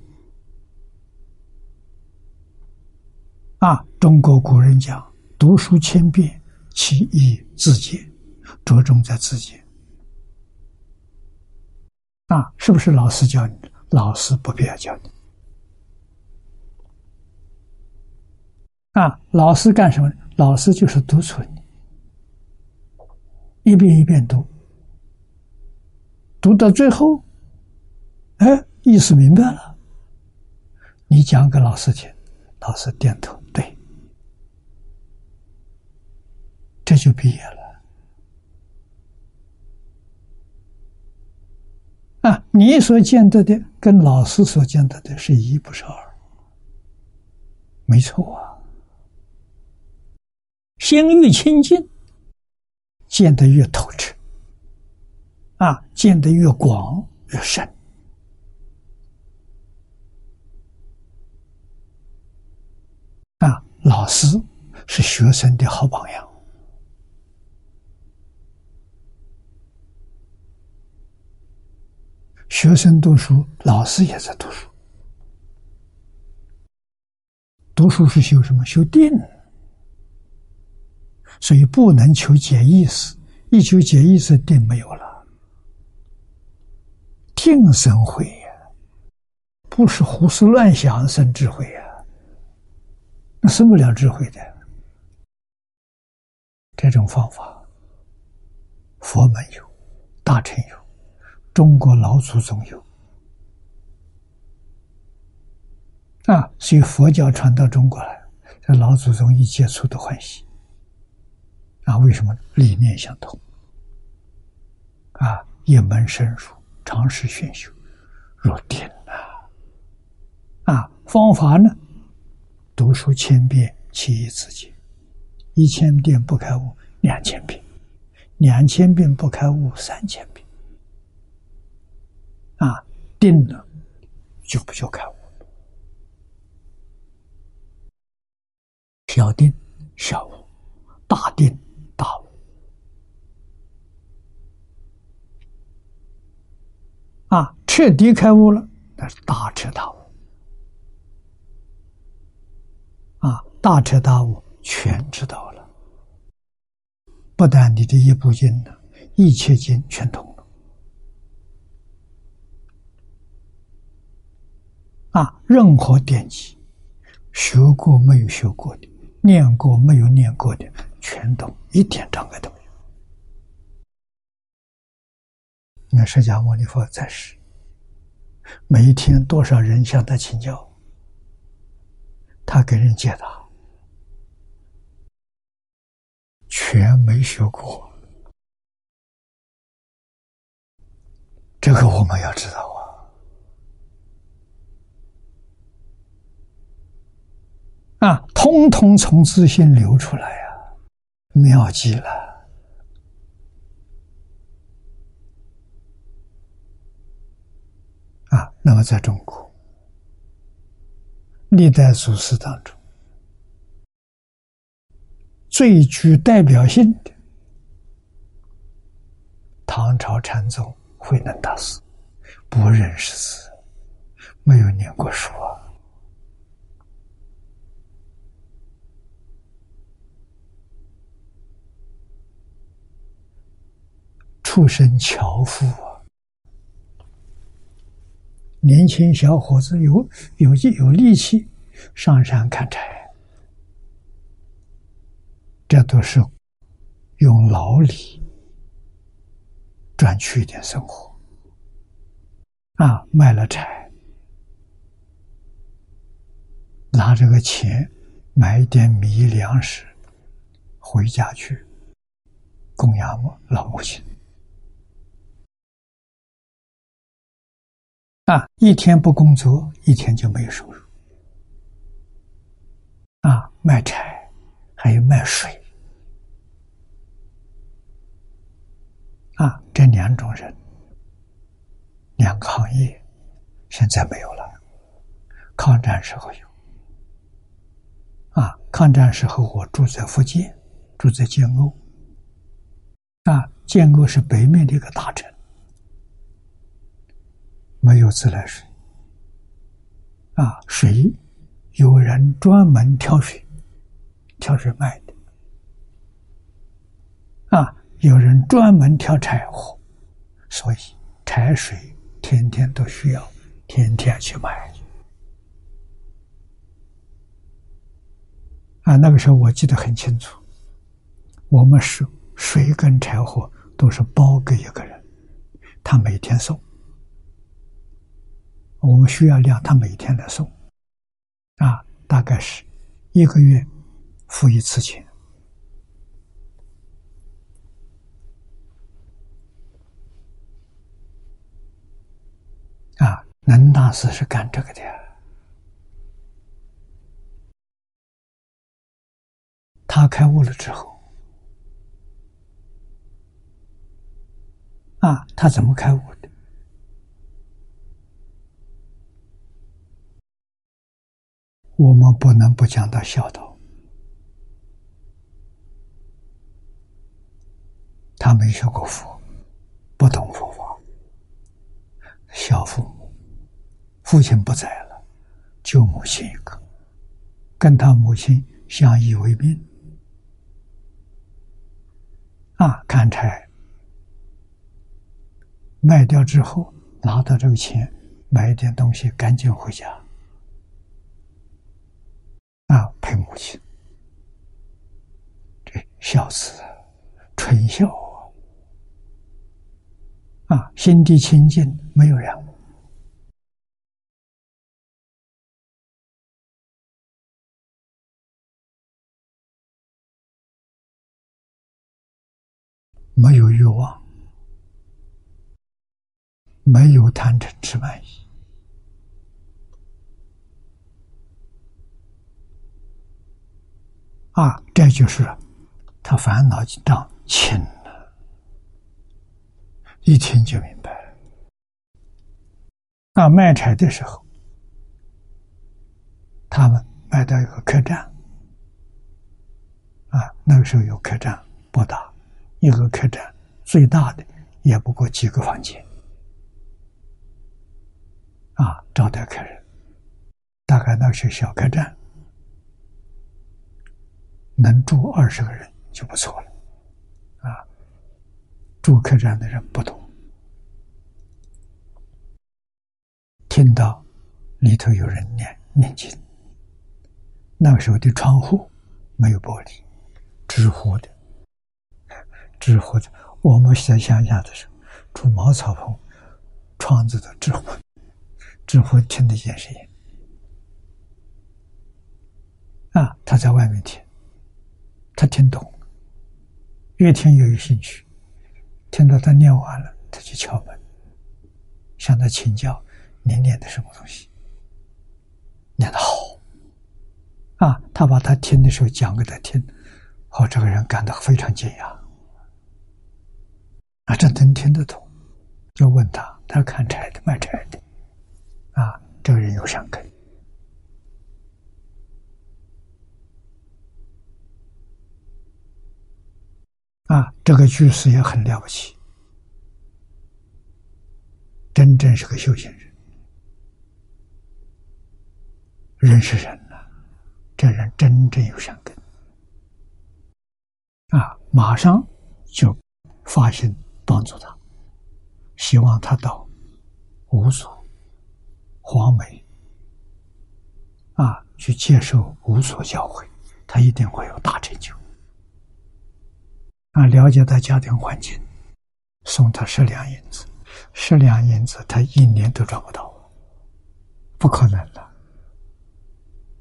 Speaker 1: 啊！中国古人讲“读书千遍，其义自见”，着重在自见。啊，是不是老师教你？老师不必要教你。啊，老师干什么？老师就是督促你，一遍一遍读，读到最后，哎，意思明白了，你讲给老师听，老师点头。这就毕业了啊！你所见到的跟老师所见到的是一不是二，没错啊。心越清净，见得越透彻，啊，见得越广越深啊！老师是学生的好榜样。学生读书，老师也在读书。读书是修什么？修定。所以不能求解意思，一求解意思，定没有了。定生慧呀，不是胡思乱想生智慧呀，那生不了智慧的。这种方法，佛门有，大乘有。中国老祖宗有啊，所以佛教传到中国来，这老祖宗一接触都欢喜啊。为什么？理念相同啊，一门深入，长时熏修，入定了啊。方法呢？读书千遍，其义自见。一千遍不开悟，两千遍；两千遍不开悟，三千遍。啊，定了就不叫开悟。小定小悟，大定大悟。啊，彻底开悟了，那是大彻大悟。啊，大彻大悟，全知道了。不但你的一部经呢，一切经全通了。啊，任何典籍，学过没有学过的，念过没有念过的，全懂，一点障碍都没有。你看释迦牟尼佛在世，每一天多少人向他请教，他给人解答。全没学过，这个我们要知道啊！通通从自信流出来呀，妙极了！啊，那么在中国历代祖师当中。最具代表性的唐朝禅宗慧能大师，不认识字，没有念过书啊，出身樵夫啊，年轻小伙子有有有力气上山砍柴。这都是用劳力赚取一点生活啊！卖了柴，拿这个钱买一点米粮食回家去供养我老母亲啊！一天不工作，一天就没有收入啊！卖柴，还有卖水。啊，这两种人，两个行业，现在没有了。抗战时候有。啊，抗战时候我住在福建，住在建瓯。啊，建瓯是北面的一个大城，没有自来水。啊，水有人专门挑水，挑水卖的。啊。有人专门挑柴火，所以柴水天天都需要，天天去买。啊，那个时候我记得很清楚，我们是水跟柴火都是包给一个人，他每天送，我们需要量，他每天来送，啊，大概是一个月付一次钱。啊，能大师是干这个的。他开悟了之后，啊，他怎么开悟的？我们不能不讲到孝道。他没学过佛，不懂佛法。孝父母，父亲不在了，就母亲一个，跟他母亲相依为命。啊，砍柴卖掉之后，拿到这个钱买一点东西，赶紧回家。啊，陪母亲，这孝子，纯孝。啊，心地清净，没有染污，没有欲望，没有贪嗔痴慢疑，啊，这就是他烦恼障轻。一听就明白了。啊，卖柴的时候，他们卖到一个客栈，啊，那个时候有客栈不大，一个客栈最大的也不过几个房间，啊，招待客人，大概那是小客栈，能住二十个人就不错了，啊住客栈的人不多，听到里头有人念念经。那个时候的窗户没有玻璃，纸糊的，纸糊的。我们在乡下的时候住茅草棚，窗子都纸糊，纸糊听得见声音。啊，他在外面听，他听懂，越听越有兴趣。听到他念完了，他就敲门，向他请教：“你念的什么东西？念得好。”啊，他把他听的时候讲给他听，哦，这个人感到非常惊讶。啊，这能听得懂，就问他，他看柴的，卖柴的。啊，这个人有善根。啊，这个居士也很了不起，真正是个修行人，人是人呐，这人真正有善根，啊，马上就发心帮助他，希望他到五所、黄梅啊去接受五所教诲，他一定会有大成就。啊，了解他家庭环境，送他十两银子，十两银子他一年都赚不到我，不可能的。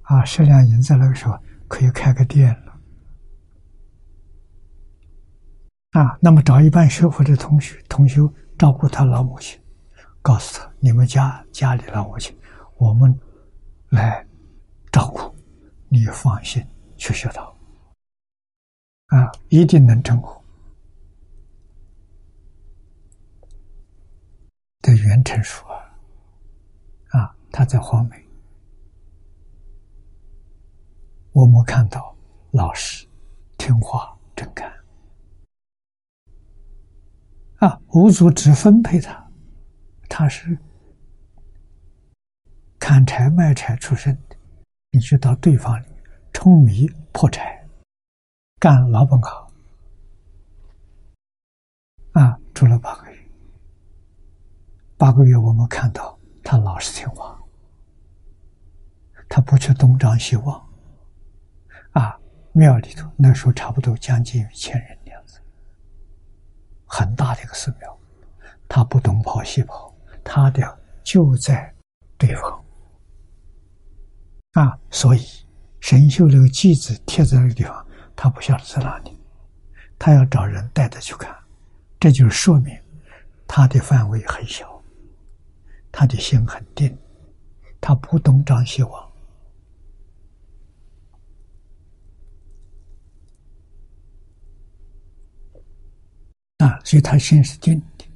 Speaker 1: 啊，十两银子那个时候可以开个店了。啊，那么找一半学佛的同学同修照顾他老母亲，告诉他：你们家家里老母亲，我们来照顾，你放心去学道。啊，一定能成功。的袁成说啊，他在黄梅，我们看到老实、听话、真干。啊，五祖只分配他，他是砍柴卖柴出身的，你去到对方里舂米破柴。干老本行，啊，住了八个月。八个月，我们看到他老实听话，他不去东张西望。啊，庙里头那时候差不多将近一千人的样子，很大的一个寺庙，他不东跑西跑，他的就在对方。啊，所以神秀那个记子贴在那个地方。他不晓得在哪里，他要找人带他去看，这就说明他的范围很小，他的心很定，他不东张西望啊，所以他心是定的。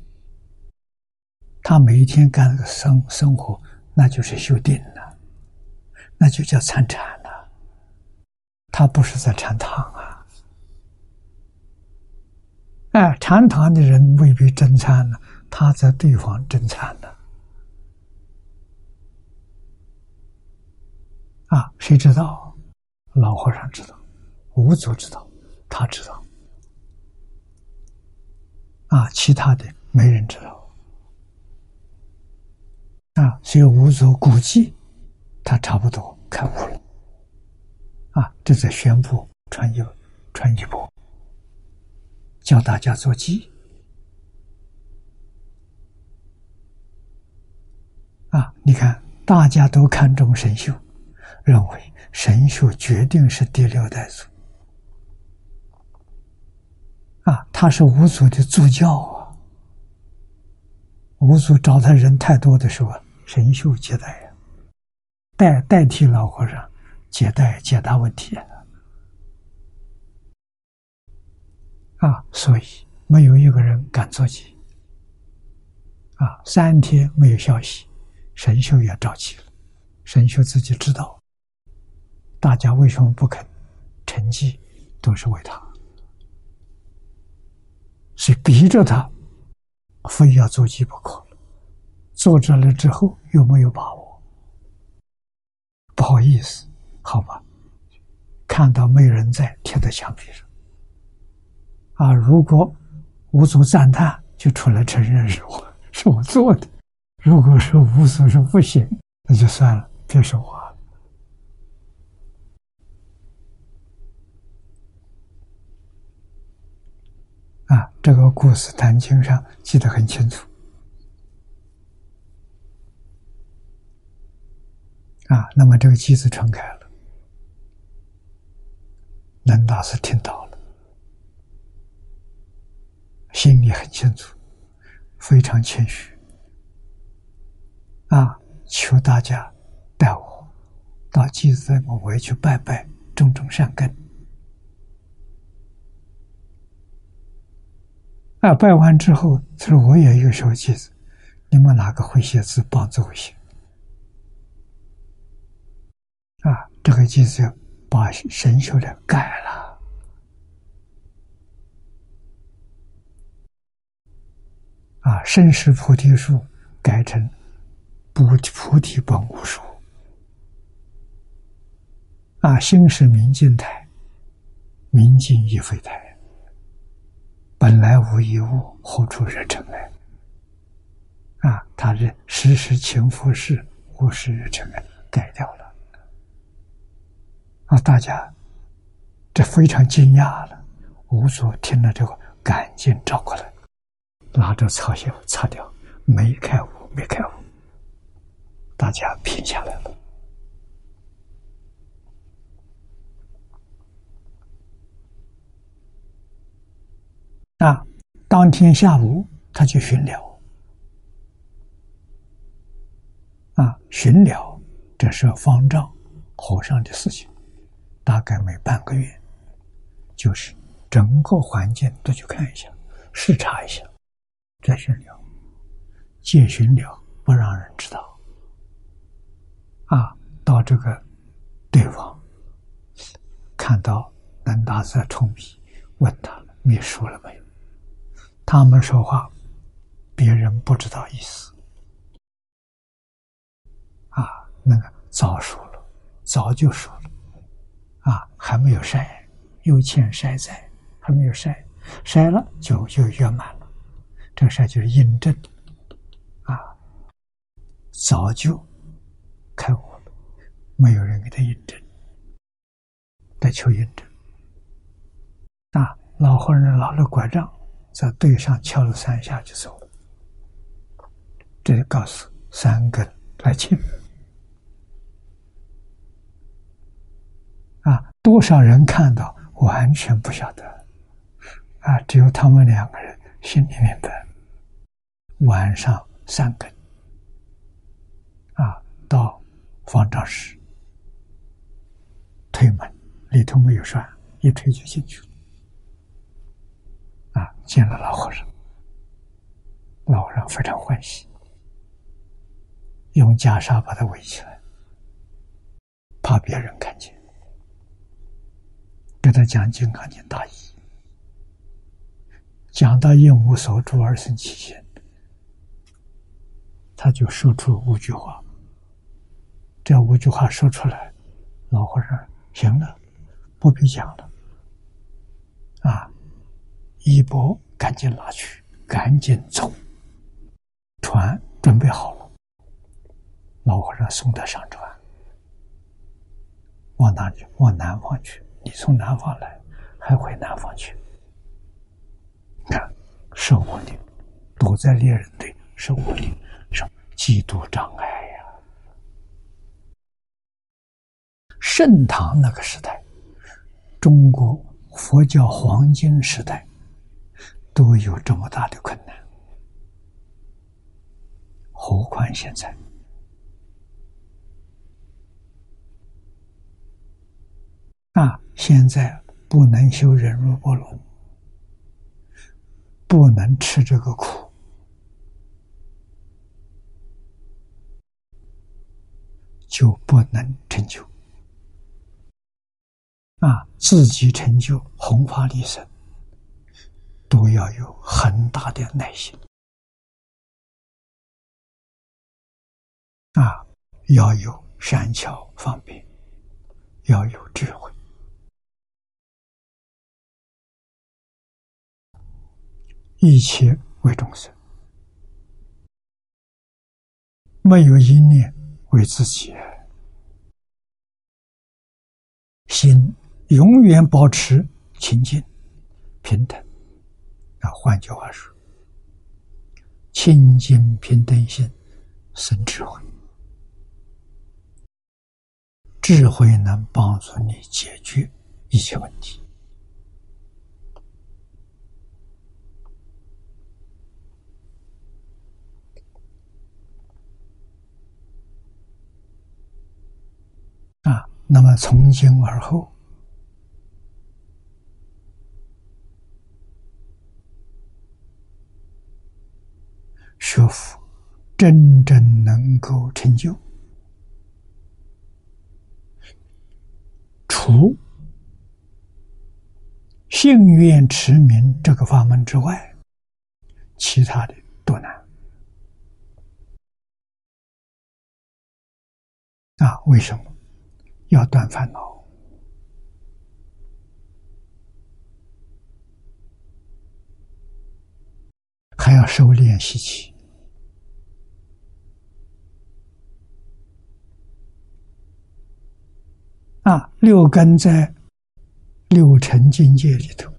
Speaker 1: 他每一天干的生生活，那就是修定了，那就叫参禅。他不是在禅堂啊！哎，禅堂的人未必真禅呢，他在对方真禅呢。啊，谁知道？老和尚知道，五祖知道，他知道。啊，其他的没人知道。啊，所以五祖估计，他差不多开悟了。啊！这在宣布传一传一波，教大家做记。啊！你看，大家都看重神秀，认为神秀决定是第六代祖。啊，他是五祖的助教啊。五祖找他人太多的时候，神秀接待呀，代代替老和尚。解答解答问题啊，所以没有一个人敢做鸡啊。三天没有消息，神秀也着急了。神秀自己知道，大家为什么不肯成绩，都是为他，所以逼着他非要做鸡不可。做着了之后，又没有把握，不好意思。好吧，看到没人在，贴在墙壁上。啊，如果五祖赞叹，就出来承认是我 是我做的。如果说五祖说不行，那就算了，别说话了。啊，这个故事《坛经》上记得很清楚。啊，那么这个机子传开了，南大师听到了，心里很清楚，非常谦虚。啊，求大家带我到机子在末尾去拜拜，种种善根。啊，拜完之后，他说：“我也有手机子，你们哪个会写字，帮助我写。”啊，这个机子把神秀的改了。啊，生时菩提树改成菩菩提本无树。啊，心是明镜台，明镜亦非台。本来无一物，何处惹尘埃？啊，他是时时勤拂拭，无事惹尘埃，改掉了。啊，大家这非常惊讶了。五祖听了这个，赶紧找过来，拿着草鞋擦掉，没开悟，没开悟。大家拼下来了。啊，当天下午他去巡了。啊，巡了，这是方丈和尚的事情，大概每半个月，就是整个环境都去看一下，视察一下，再巡了。借巡了，不让人知道。啊，到这个对方看到南大在冲笔，问他秘书了没有？他们说话，别人不知道意思。啊，那个早说了，早就说了，还没有晒，有欠晒在，还没有晒，晒了就就圆满了。这个晒就是印证，啊，早就开悟了，没有人给他印证，在求印证。啊，老和尚拿了拐杖。在对上敲了三下就走了，这就告诉三根来请啊！多少人看到完全不晓得啊，只有他们两个人心里明白。晚上三更啊，到方丈室推门，里头没有栓，一推就进去了。啊，见了老和尚，老和尚非常欢喜，用袈裟把他围起来，怕别人看见，给他讲《金刚经》大义，讲到应无所住而生其心，他就说出五句话。这五句话说出来，老和尚行了，不必讲了，啊。衣钵赶紧拿去，赶紧走。船准备好了，老和尚送他上船。往哪里？往南方去。你从南方来，还回南方去？看，生活的，躲在猎人队，生活的，什么极度障碍呀。盛唐那个时代，中国佛教黄金时代。都有这么大的困难，何况现在？啊，现在不能修忍辱波罗，不能吃这个苦，就不能成就。啊，自己成就弘法利生。都要有很大的耐心啊，要有善巧方便，要有智慧一切为众生，没有一念为自己，心永远保持清净平等。啊，换句话说，清净平等心生智慧，智慧能帮助你解决一切问题。啊，那么从今而后，学佛真正能够成就，除信愿持名这个法门之外，其他的都难。啊，为什么？要断烦恼，还要收敛习气啊！六根在六尘境界里头，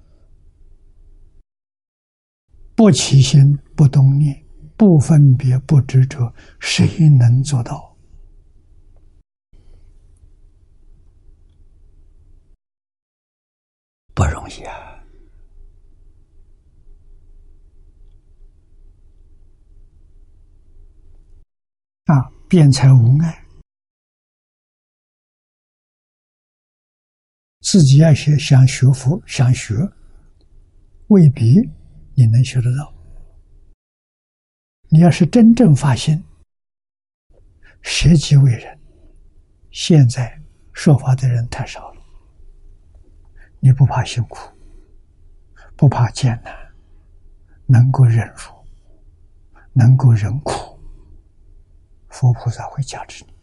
Speaker 1: 不起心，不动念，不分别，不执着，谁能做到？不容易啊！啊，辩才无碍，自己要学，想学佛，想学，未必你能学得到。你要是真正发心，舍己为人，现在说法的人太少了。你不怕辛苦，不怕艰难，能够忍辱，能够忍苦，佛菩萨会加持你。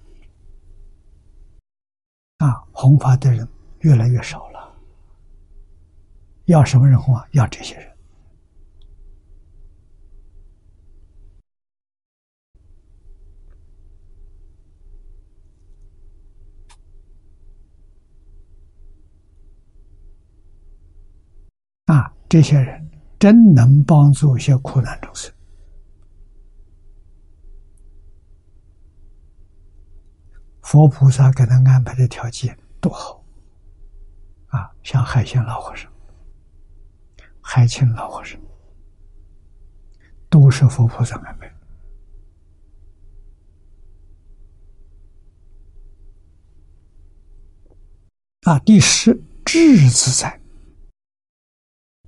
Speaker 1: 啊，弘法的人越来越少了，要什么人弘啊？要这些人。啊，这些人真能帮助一些苦难众生，佛菩萨给他安排的条件多好！啊，像海鲜老和尚、海清老和尚，都是佛菩萨安排。啊，第十智自在。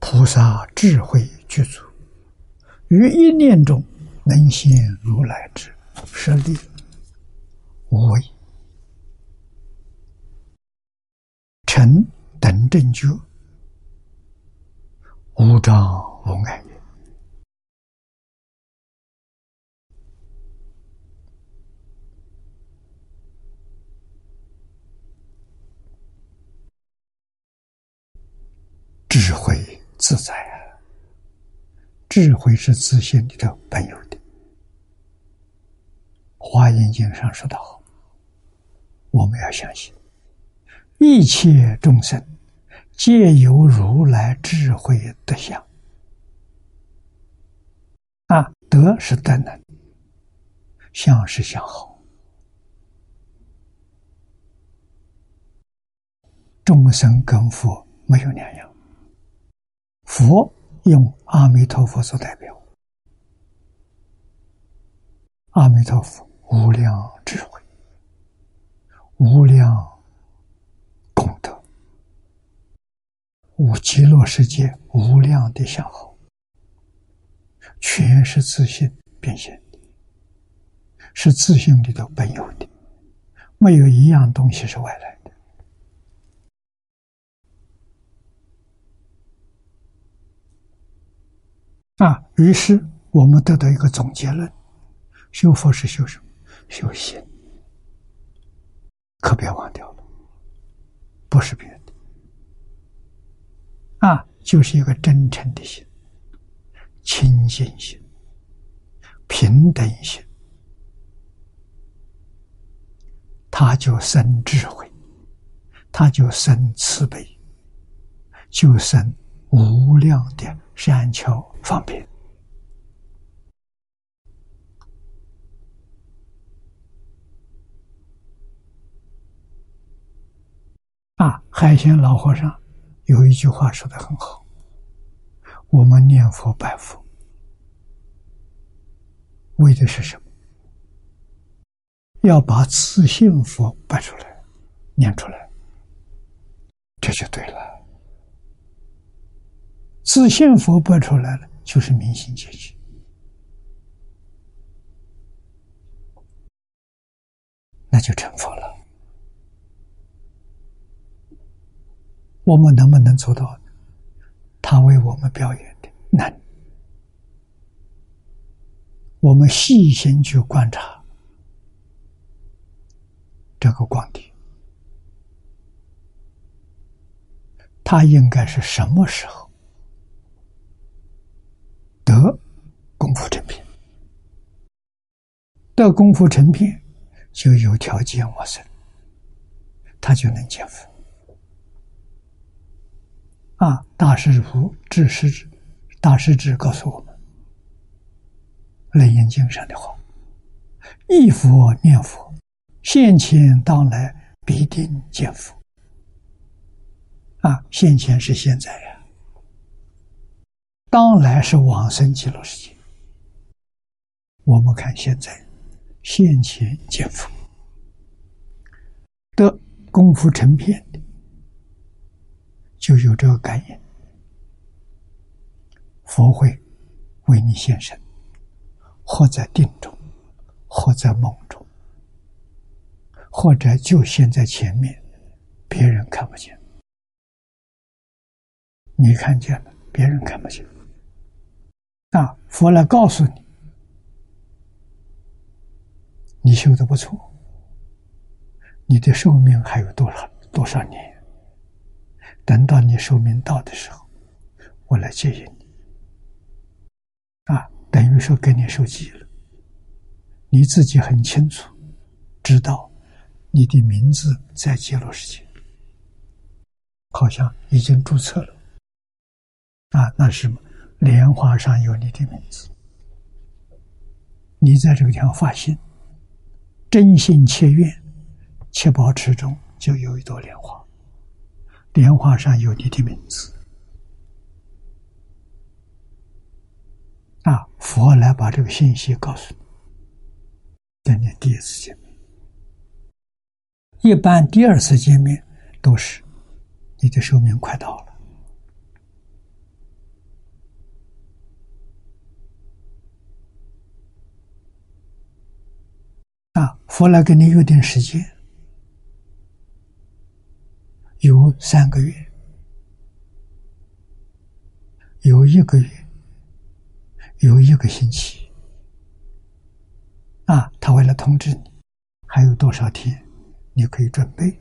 Speaker 1: 菩萨智慧具足，于一念中能现如来之舍利无为，成等正觉，无障无碍。智慧。自在啊！智慧是自信里头本有的。华严经上说的好，我们要相信，一切众生皆有如来智慧德相。啊，德是德能，相是相好，众生跟佛没有两样。佛用阿弥陀佛做代表，阿弥陀佛无量智慧、无量功德、无极乐世界无量的相好，全是自信变现的，是自信里头本有的，没有一样东西是外来的。啊，于是我们得到一个总结论：修佛是修什么？修心，可别忘掉了，不是别的。啊，就是一个真诚的心，清净心、平等心，他就生智慧，他就生慈悲，就生无量的善巧方便。啊，海鲜老和尚有一句话说的很好：“我们念佛拜佛，为的是什么？要把自信佛拜出来，念出来，这就对了。自信佛播出来了，就是明心见性，那就成佛了。”我们能不能做到？他为我们表演的难。我们细心去观察这个光碟，他应该是什么时候得功夫成片？得功夫成片，就有条件往生，他就能见佛。啊！大师傅智师智，大师智告诉我们，《楞严经》上的话：“一佛念佛，现前当来必定见佛。”啊，现前是现在呀，当来是往生极乐世界。我们看现在，现前见佛，的功夫成片的。就有这个感应，佛会为你现身，或在定中，或在梦中，或者就现在前面，别人看不见，你看见了，别人看不见。啊，佛来告诉你，你修的不错，你的寿命还有多少多少年？等到你寿命到的时候，我来接引你。啊，等于说给你受记了。你自己很清楚，知道你的名字在极乐世界，好像已经注册了。啊，那是什么？莲花上有你的名字。你在这个地方发心，真心切愿，切宝池中就有一朵莲花。莲花上有你的名字啊！佛来把这个信息告诉你，跟你第一次见面。一般第二次见面都是你的寿命快到了啊！佛来跟你约定时间。有三个月，有一个月，有一个星期，啊，他为了通知你，还有多少天，你可以准备，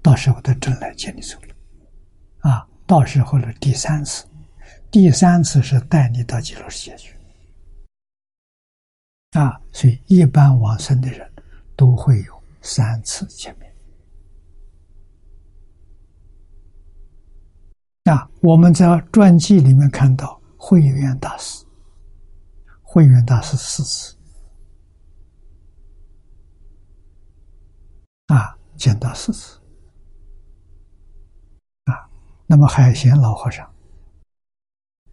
Speaker 1: 到时候他正来接你走了，啊，到时候的第三次，第三次是带你到极乐世界去，啊，所以一般往生的人都会有三次见面。啊，我们在传记里面看到慧远大师，慧远大师四次啊，见到四次啊。那么海贤老和尚，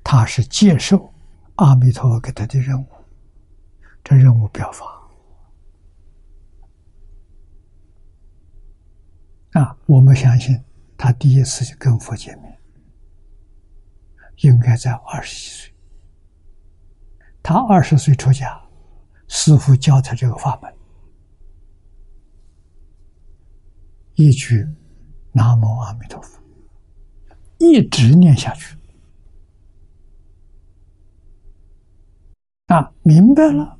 Speaker 1: 他是接受阿弥陀佛给他的任务，这任务表法啊。我们相信他第一次就跟佛见面。应该在二十几岁，他二十岁出家，师傅教他这个法门，一句“南无阿弥陀佛”，一直念下去，啊，明白了，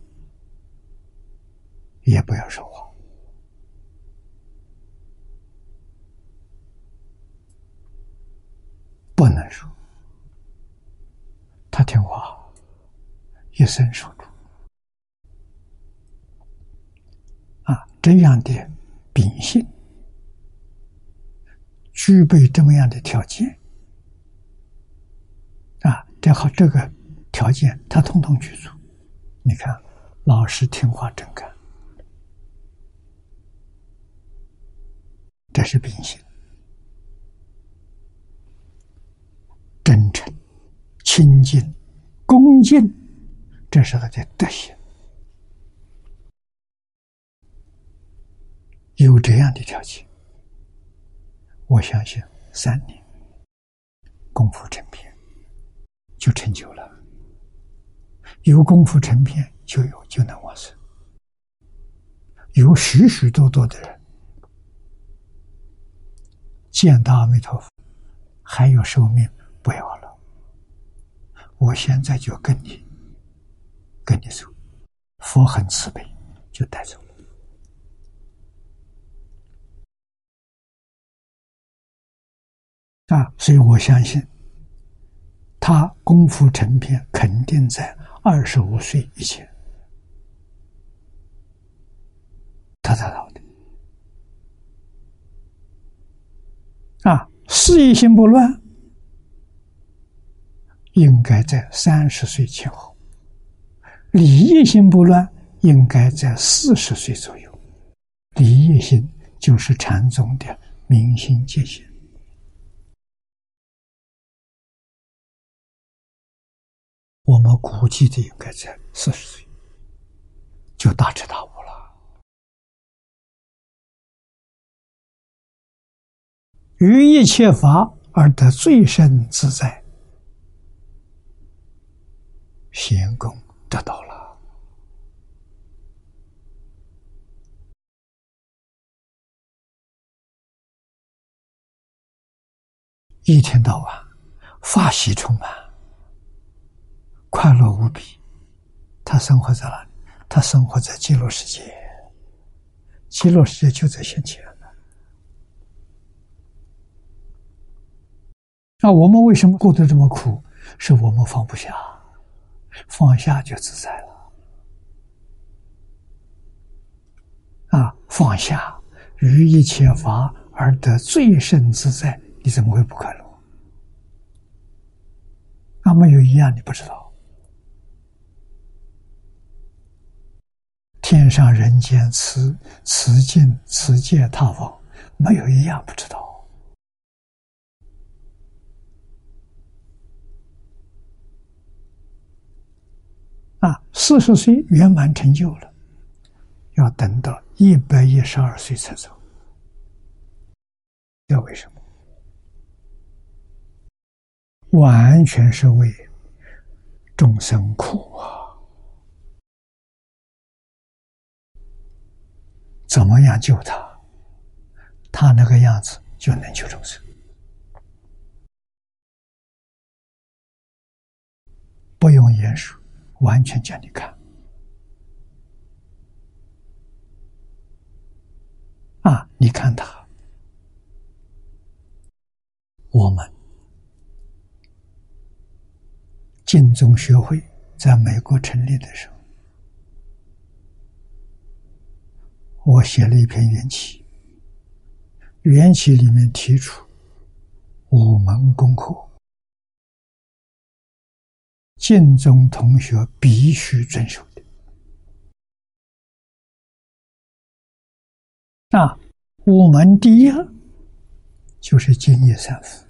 Speaker 1: 也不要说话，不能说。他听话，一生受主。啊，这样的秉性，具备这么样的条件，啊，这好这个条件他通通具足。你看，老实听话真干，这是秉性。真诚、清净、恭敬，这是他的德行。有这样的条件，我相信三年功夫成片就成就了。有功夫成片，就有就能往生。有许许多多的人见到阿弥陀佛，还有寿命。不要了，我现在就跟你跟你走，佛很慈悲，就带走了。啊，所以我相信，他功夫成片，肯定在二十五岁以前，他才到的。啊，事业心不乱。应该在三十岁前后，理业心不乱，应该在四十岁左右。理业心就是禅宗的明心见性。我们估计的应该在四十岁，就大彻大悟于一切法而得最深自在。仙功得到了，一天到晚法喜充满，快乐无比。他生活在哪里？他生活在极乐世界，极乐世界就在眼前那我们为什么过得这么苦？是我们放不下。放下就自在了，啊！放下于一切法而得最胜自在，你怎么会不快乐？那没有一样你不知道，天上人间此此境此界他方，没有一样不知道。啊，四十岁圆满成就了，要等到一百一十二岁才走。这为什么？完全是为众生苦啊！怎么样救他？他那个样子就能救众生，不用言说。完全叫你看啊！你看他，我们晋宗学会在美国成立的时候，我写了一篇缘起，缘起里面提出五门功课。晋中同学必须遵守的。啊，我们第一就是敬业三福。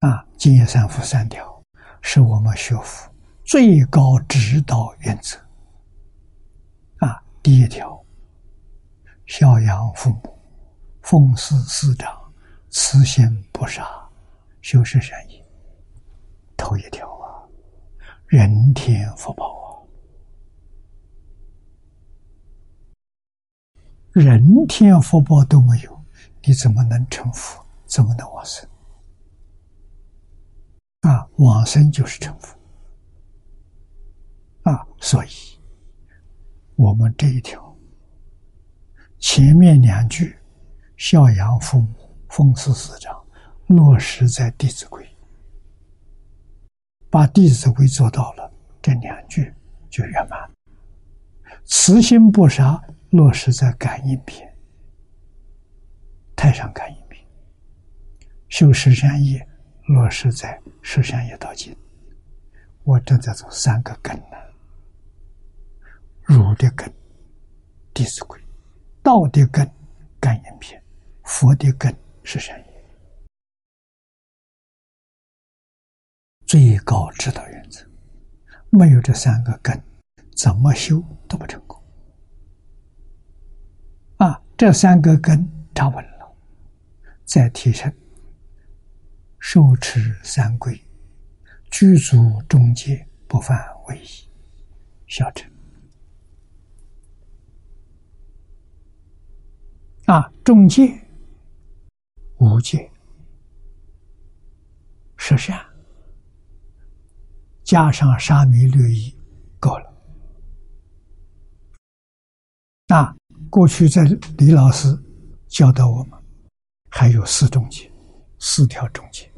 Speaker 1: 啊，敬业三福三条是我们学佛最高指导原则。啊，第一条，孝养父母，奉事师长，慈心不杀，修持善业。头一条啊，人天福报啊，人天福报都没有，你怎么能成佛？怎么能往生？啊，往生就是成佛啊！所以，我们这一条前面两句孝养父母、奉事师长，落实在《弟子规》。把《弟子规》做到了，这两句就圆满。慈心不杀落实在感应篇，太上感应篇；修十善业落实在十善业道经。我正在做三个根呢：儒的根《弟子规》，道的根感应篇，佛的根十善业。最高指导原则，没有这三个根，怎么修都不成功。啊，这三个根扎稳了，再提升，受持三规，具足中戒，不犯违仪，小乘。啊，中戒、无戒、十善。加上沙弥律仪，够了。那过去在李老师教导我们，还有四种戒，四条中戒，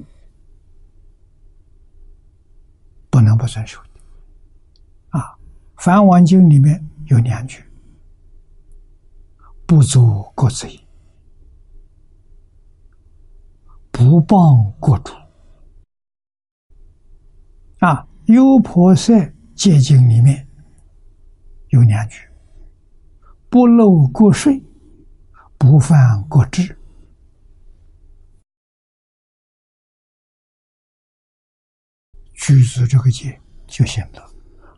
Speaker 1: 不能不遵守的。啊，《梵王经》里面有两句：“不足过贼，不谤国主。”啊。优婆塞戒经里面有两句：“不漏过税，不犯国制。”举足这个戒就行了，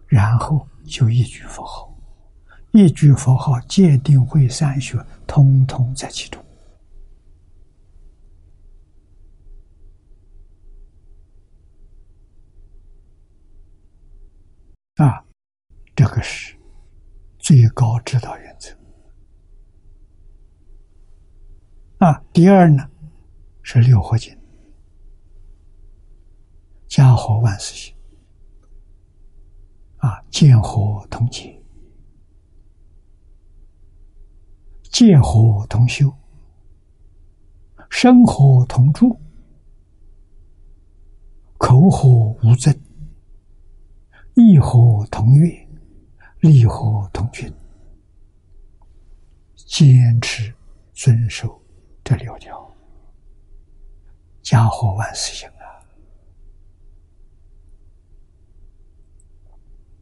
Speaker 1: 然后就一句佛号，一句佛号戒定慧三学通通在其中。啊，这个是最高指导原则。啊，第二呢是六合经，家和万事兴。啊，见和同结，见和同修，生和同住，口和无争。异火同悦，利火同群，坚持遵守这六条，家和万事兴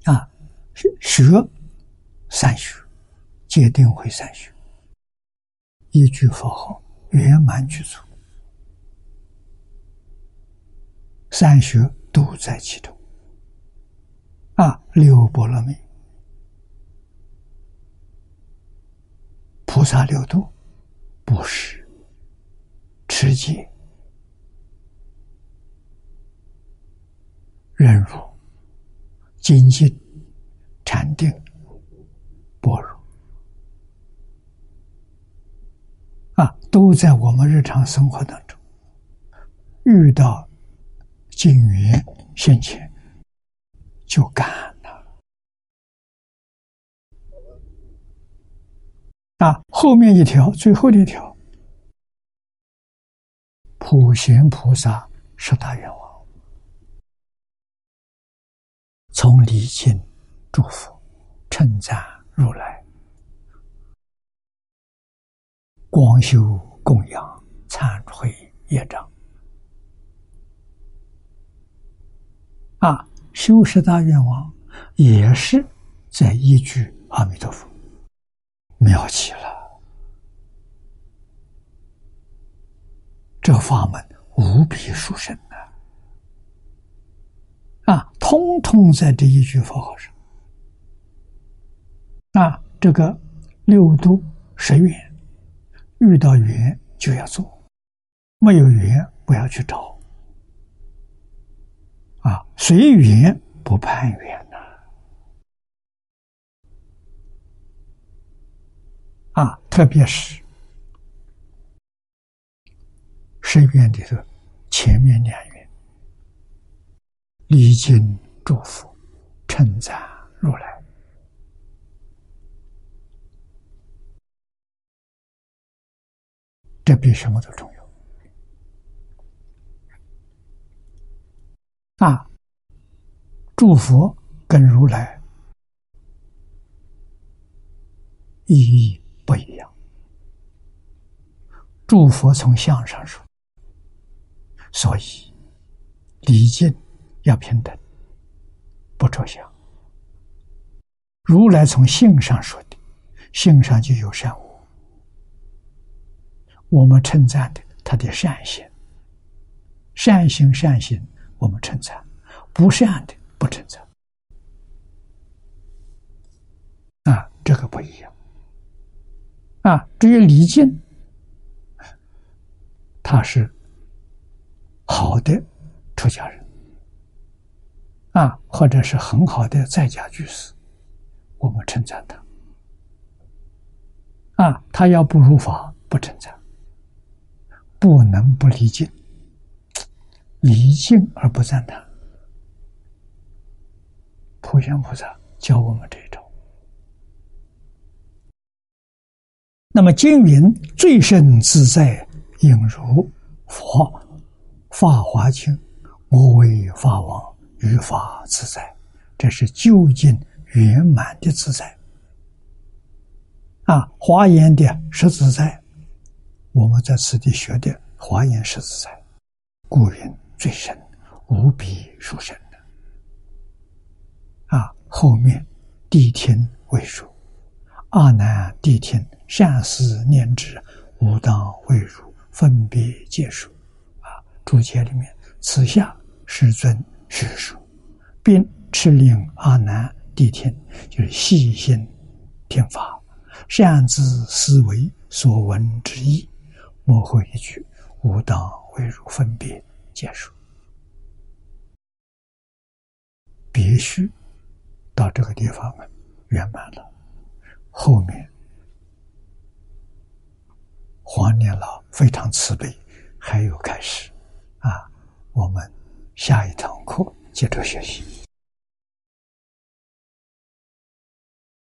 Speaker 1: 啊！啊，学三学，戒定慧三学，一句佛号圆满具足，三学都在其中。啊，六波罗蜜，菩萨六度，布施、持戒、忍辱、精进、禅定、般若，啊，都在我们日常生活当中遇到境缘现前。就干了啊！后面一条，最后的一条，普贤菩萨十大愿望，从礼敬、祝福、称赞如来，光修供养、忏悔业障啊！修十大愿望，也是在依据阿弥陀佛，妙极了。这法门无比殊胜啊！啊，通通在这一句佛号上。啊，这个六度十愿，遇到缘就要做，没有缘不要去找。啊，随缘不攀缘呐！啊，特别是十愿里头前面两愿，礼敬祝福、称赞如来，这比什么都重要。啊，诸佛跟如来意义不一样。诸佛从相上说，所以礼敬要平等，不着相。如来从性上说的，性上就有善恶。我们称赞的他的善行，善行善行，我们称赞；不善的不称赞。啊，这个不一样。啊，至于礼敬，他是好的出家人，啊，或者是很好的在家居士，我们称赞他。啊，他要不如法，不称赞。不能不离敬，离境而不赞叹。普贤菩萨教我们这一招。那么经云最胜自在，应如佛法华经，我为法王，于法自在。这是究竟圆满的自在。啊，华严的十自在。我们在此地学的华严十自在，故云最深，无比殊胜的。啊，后面谛听为主，阿难谛听，善思念之，无当为汝，分别结束。啊，注解里面，此下世尊叙述，并敕令阿难谛听，就是细心听法，善知思维所闻之意。幕后一句“吾当为汝分别”结束，必须到这个地方圆满了。后面黄年老非常慈悲，还有开始啊！我们下一堂课接着学习。